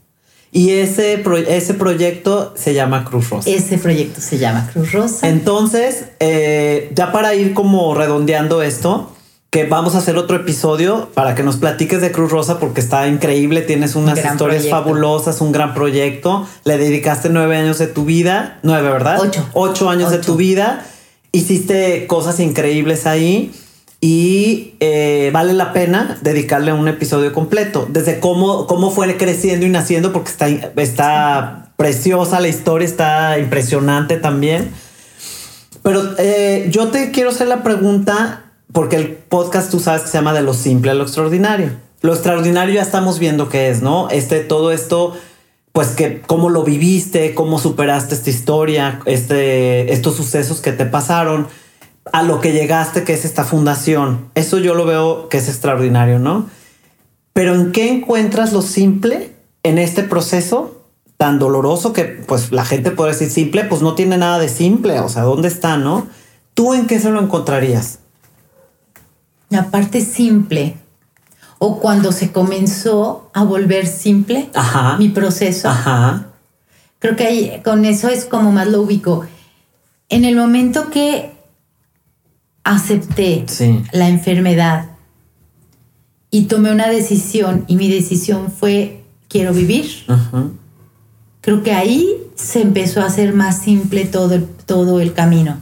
Y ese, pro- ese proyecto se llama Cruz Rosa. Ese proyecto se llama Cruz Rosa. Entonces, eh, ya para ir como redondeando esto, que vamos a hacer otro episodio para que nos platiques de Cruz Rosa porque está increíble, tienes unas Gran historias proyecto. fabulosas, un gran proyecto, le dedicaste nueve años de tu vida, nueve, ¿verdad? Ocho. Ocho años de tu vida, hiciste cosas increíbles ahí y eh, vale la pena dedicarle un episodio completo, desde cómo, cómo fue creciendo y naciendo porque está, está preciosa la historia, está impresionante también. Pero eh, yo te quiero hacer la pregunta, porque el podcast tú sabes que se llama de lo simple a lo extraordinario. Lo extraordinario ya estamos viendo qué es, ¿no? Este, todo esto, pues que cómo lo viviste, cómo superaste esta historia, este, estos sucesos que te pasaron, a lo que llegaste, que es esta fundación. Eso yo lo veo que es extraordinario, ¿no? Pero ¿en qué encuentras lo simple en este proceso tan doloroso que pues la gente puede decir simple, pues no tiene nada de simple, o sea, ¿dónde está, no? ¿Tú en qué se lo encontrarías? La parte simple o cuando se comenzó a volver simple mi proceso. Creo que ahí, con eso es como más lo ubico. En el momento que acepté la enfermedad y tomé una decisión y mi decisión fue quiero vivir, creo que ahí se empezó a hacer más simple todo el, todo el camino.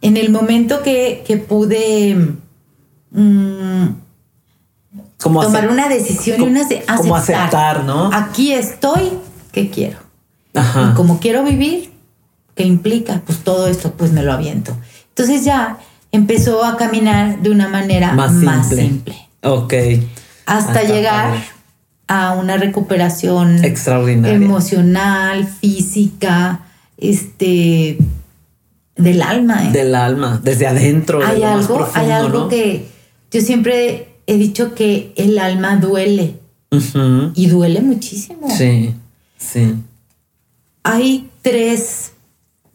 En el momento que, pude... Mm, como tomar una decisión y una aceptar. Como aceptar, ¿no? Aquí estoy, ¿qué quiero? Ajá. Y como quiero vivir, ¿qué implica? Pues todo esto, pues me lo aviento. Entonces ya empezó a caminar de una manera más, simple. Ok. Hasta llegar a una recuperación extraordinaria. Emocional, física, este del alma. ¿eh? Del alma, desde adentro. Hay algo, hay algo que yo siempre he dicho que el alma duele y duele muchísimo. Sí, sí. Hay tres,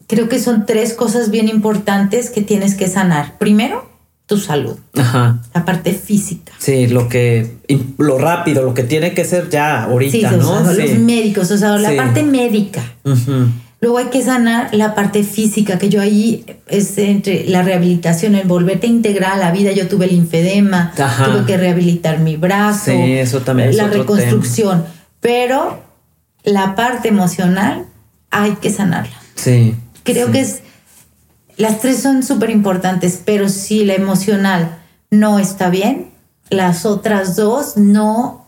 creo que son tres cosas bien importantes que tienes que sanar. Primero, tu salud. Ajá. La parte física. Sí, lo que, lo rápido, lo que tiene que ser ya ahorita, ¿no? Los médicos, o sea, la parte médica. Luego hay que sanar la parte física, que yo ahí es entre la rehabilitación, el volverte a integrar a la vida. Yo tuve el infedema, tuve que rehabilitar mi brazo. Sí, eso también La reconstrucción. Pero la parte emocional hay que sanarla. Sí. Creo que es. Las tres son súper importantes, pero si la emocional no está bien, las otras dos no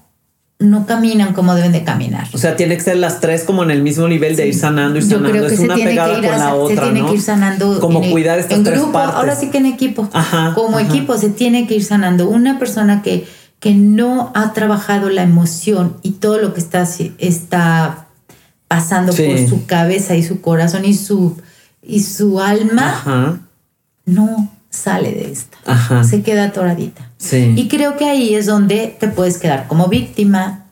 no caminan como deben de caminar. O sea, tiene que ser las tres como en el mismo nivel de ir sanando y sanando. Yo creo que es una pegada con la otra, se tiene que ir sanando. Como cuidar estas tres partes. Ahora sí que en equipo. Ajá, como equipo se tiene que ir sanando. Una persona que, que no ha trabajado la emoción y todo lo que está, está pasando por su cabeza y su corazón y su, y su alma, no sale de esta. Se queda atoradita. Y creo que ahí es donde te puedes quedar como víctima,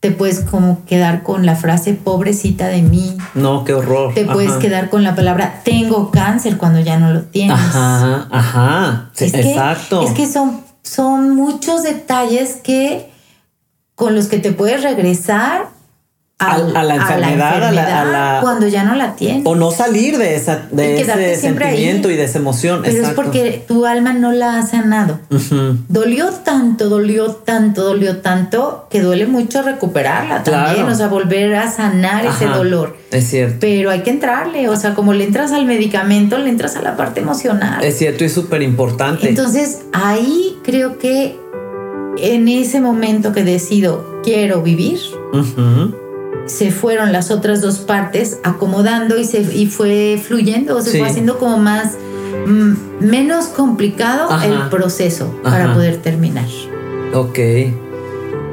te puedes como quedar con la frase pobrecita de mí. No, qué horror. Te puedes quedar con la palabra tengo cáncer cuando ya no lo tienes. Ajá, ajá. exacto. es que son, son muchos detalles que con los que te puedes regresar a, la enfermedad, a la, cuando ya no la tienes. O no salir de, esa, de ese sentimiento y de esa emoción. Pero es porque tu alma no la ha sanado. Dolió tanto, dolió tanto, dolió tanto que duele mucho recuperarla también, o sea, volver a sanar ese dolor. Es cierto. Pero hay que entrarle, o sea, como le entras al medicamento, le entras a la parte emocional. Es cierto y súper importante. Entonces, ahí creo que en ese momento que decido quiero vivir, se fueron las otras dos partes acomodando y, se, y fue fluyendo, se fue haciendo como más, mm, menos complicado el proceso para poder terminar. Ok.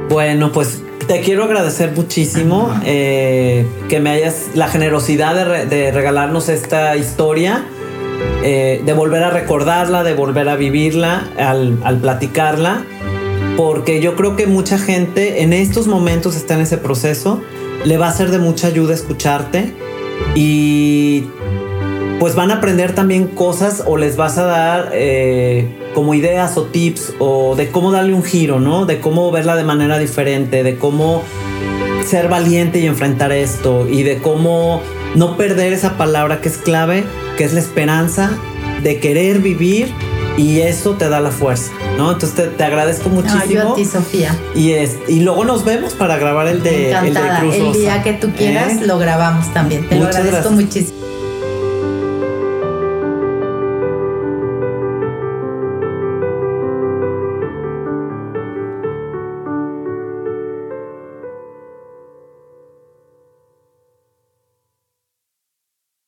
Bueno, pues te quiero agradecer muchísimo eh, que me hayas la generosidad de, regalarnos esta historia, eh, de volver a recordarla, de volver a vivirla al, al platicarla, porque yo creo que mucha gente en estos momentos está en ese proceso le va a ser de mucha ayuda escucharte y pues van a aprender también cosas o les vas a dar eh, como ideas o tips o de cómo darle un giro, ¿no? De cómo verla de manera diferente, de cómo ser valiente y enfrentar esto y de cómo no perder esa palabra que es clave, que es la esperanza de querer vivir y eso te da la fuerza, ¿no? Entonces te, agradezco muchísimo. yo a ti, Sofía. Y, es, y luego nos vemos para grabar el de, el de Cruz El día que tú quieras ¿Eh? lo grabamos también. Te lo agradezco muchísimo.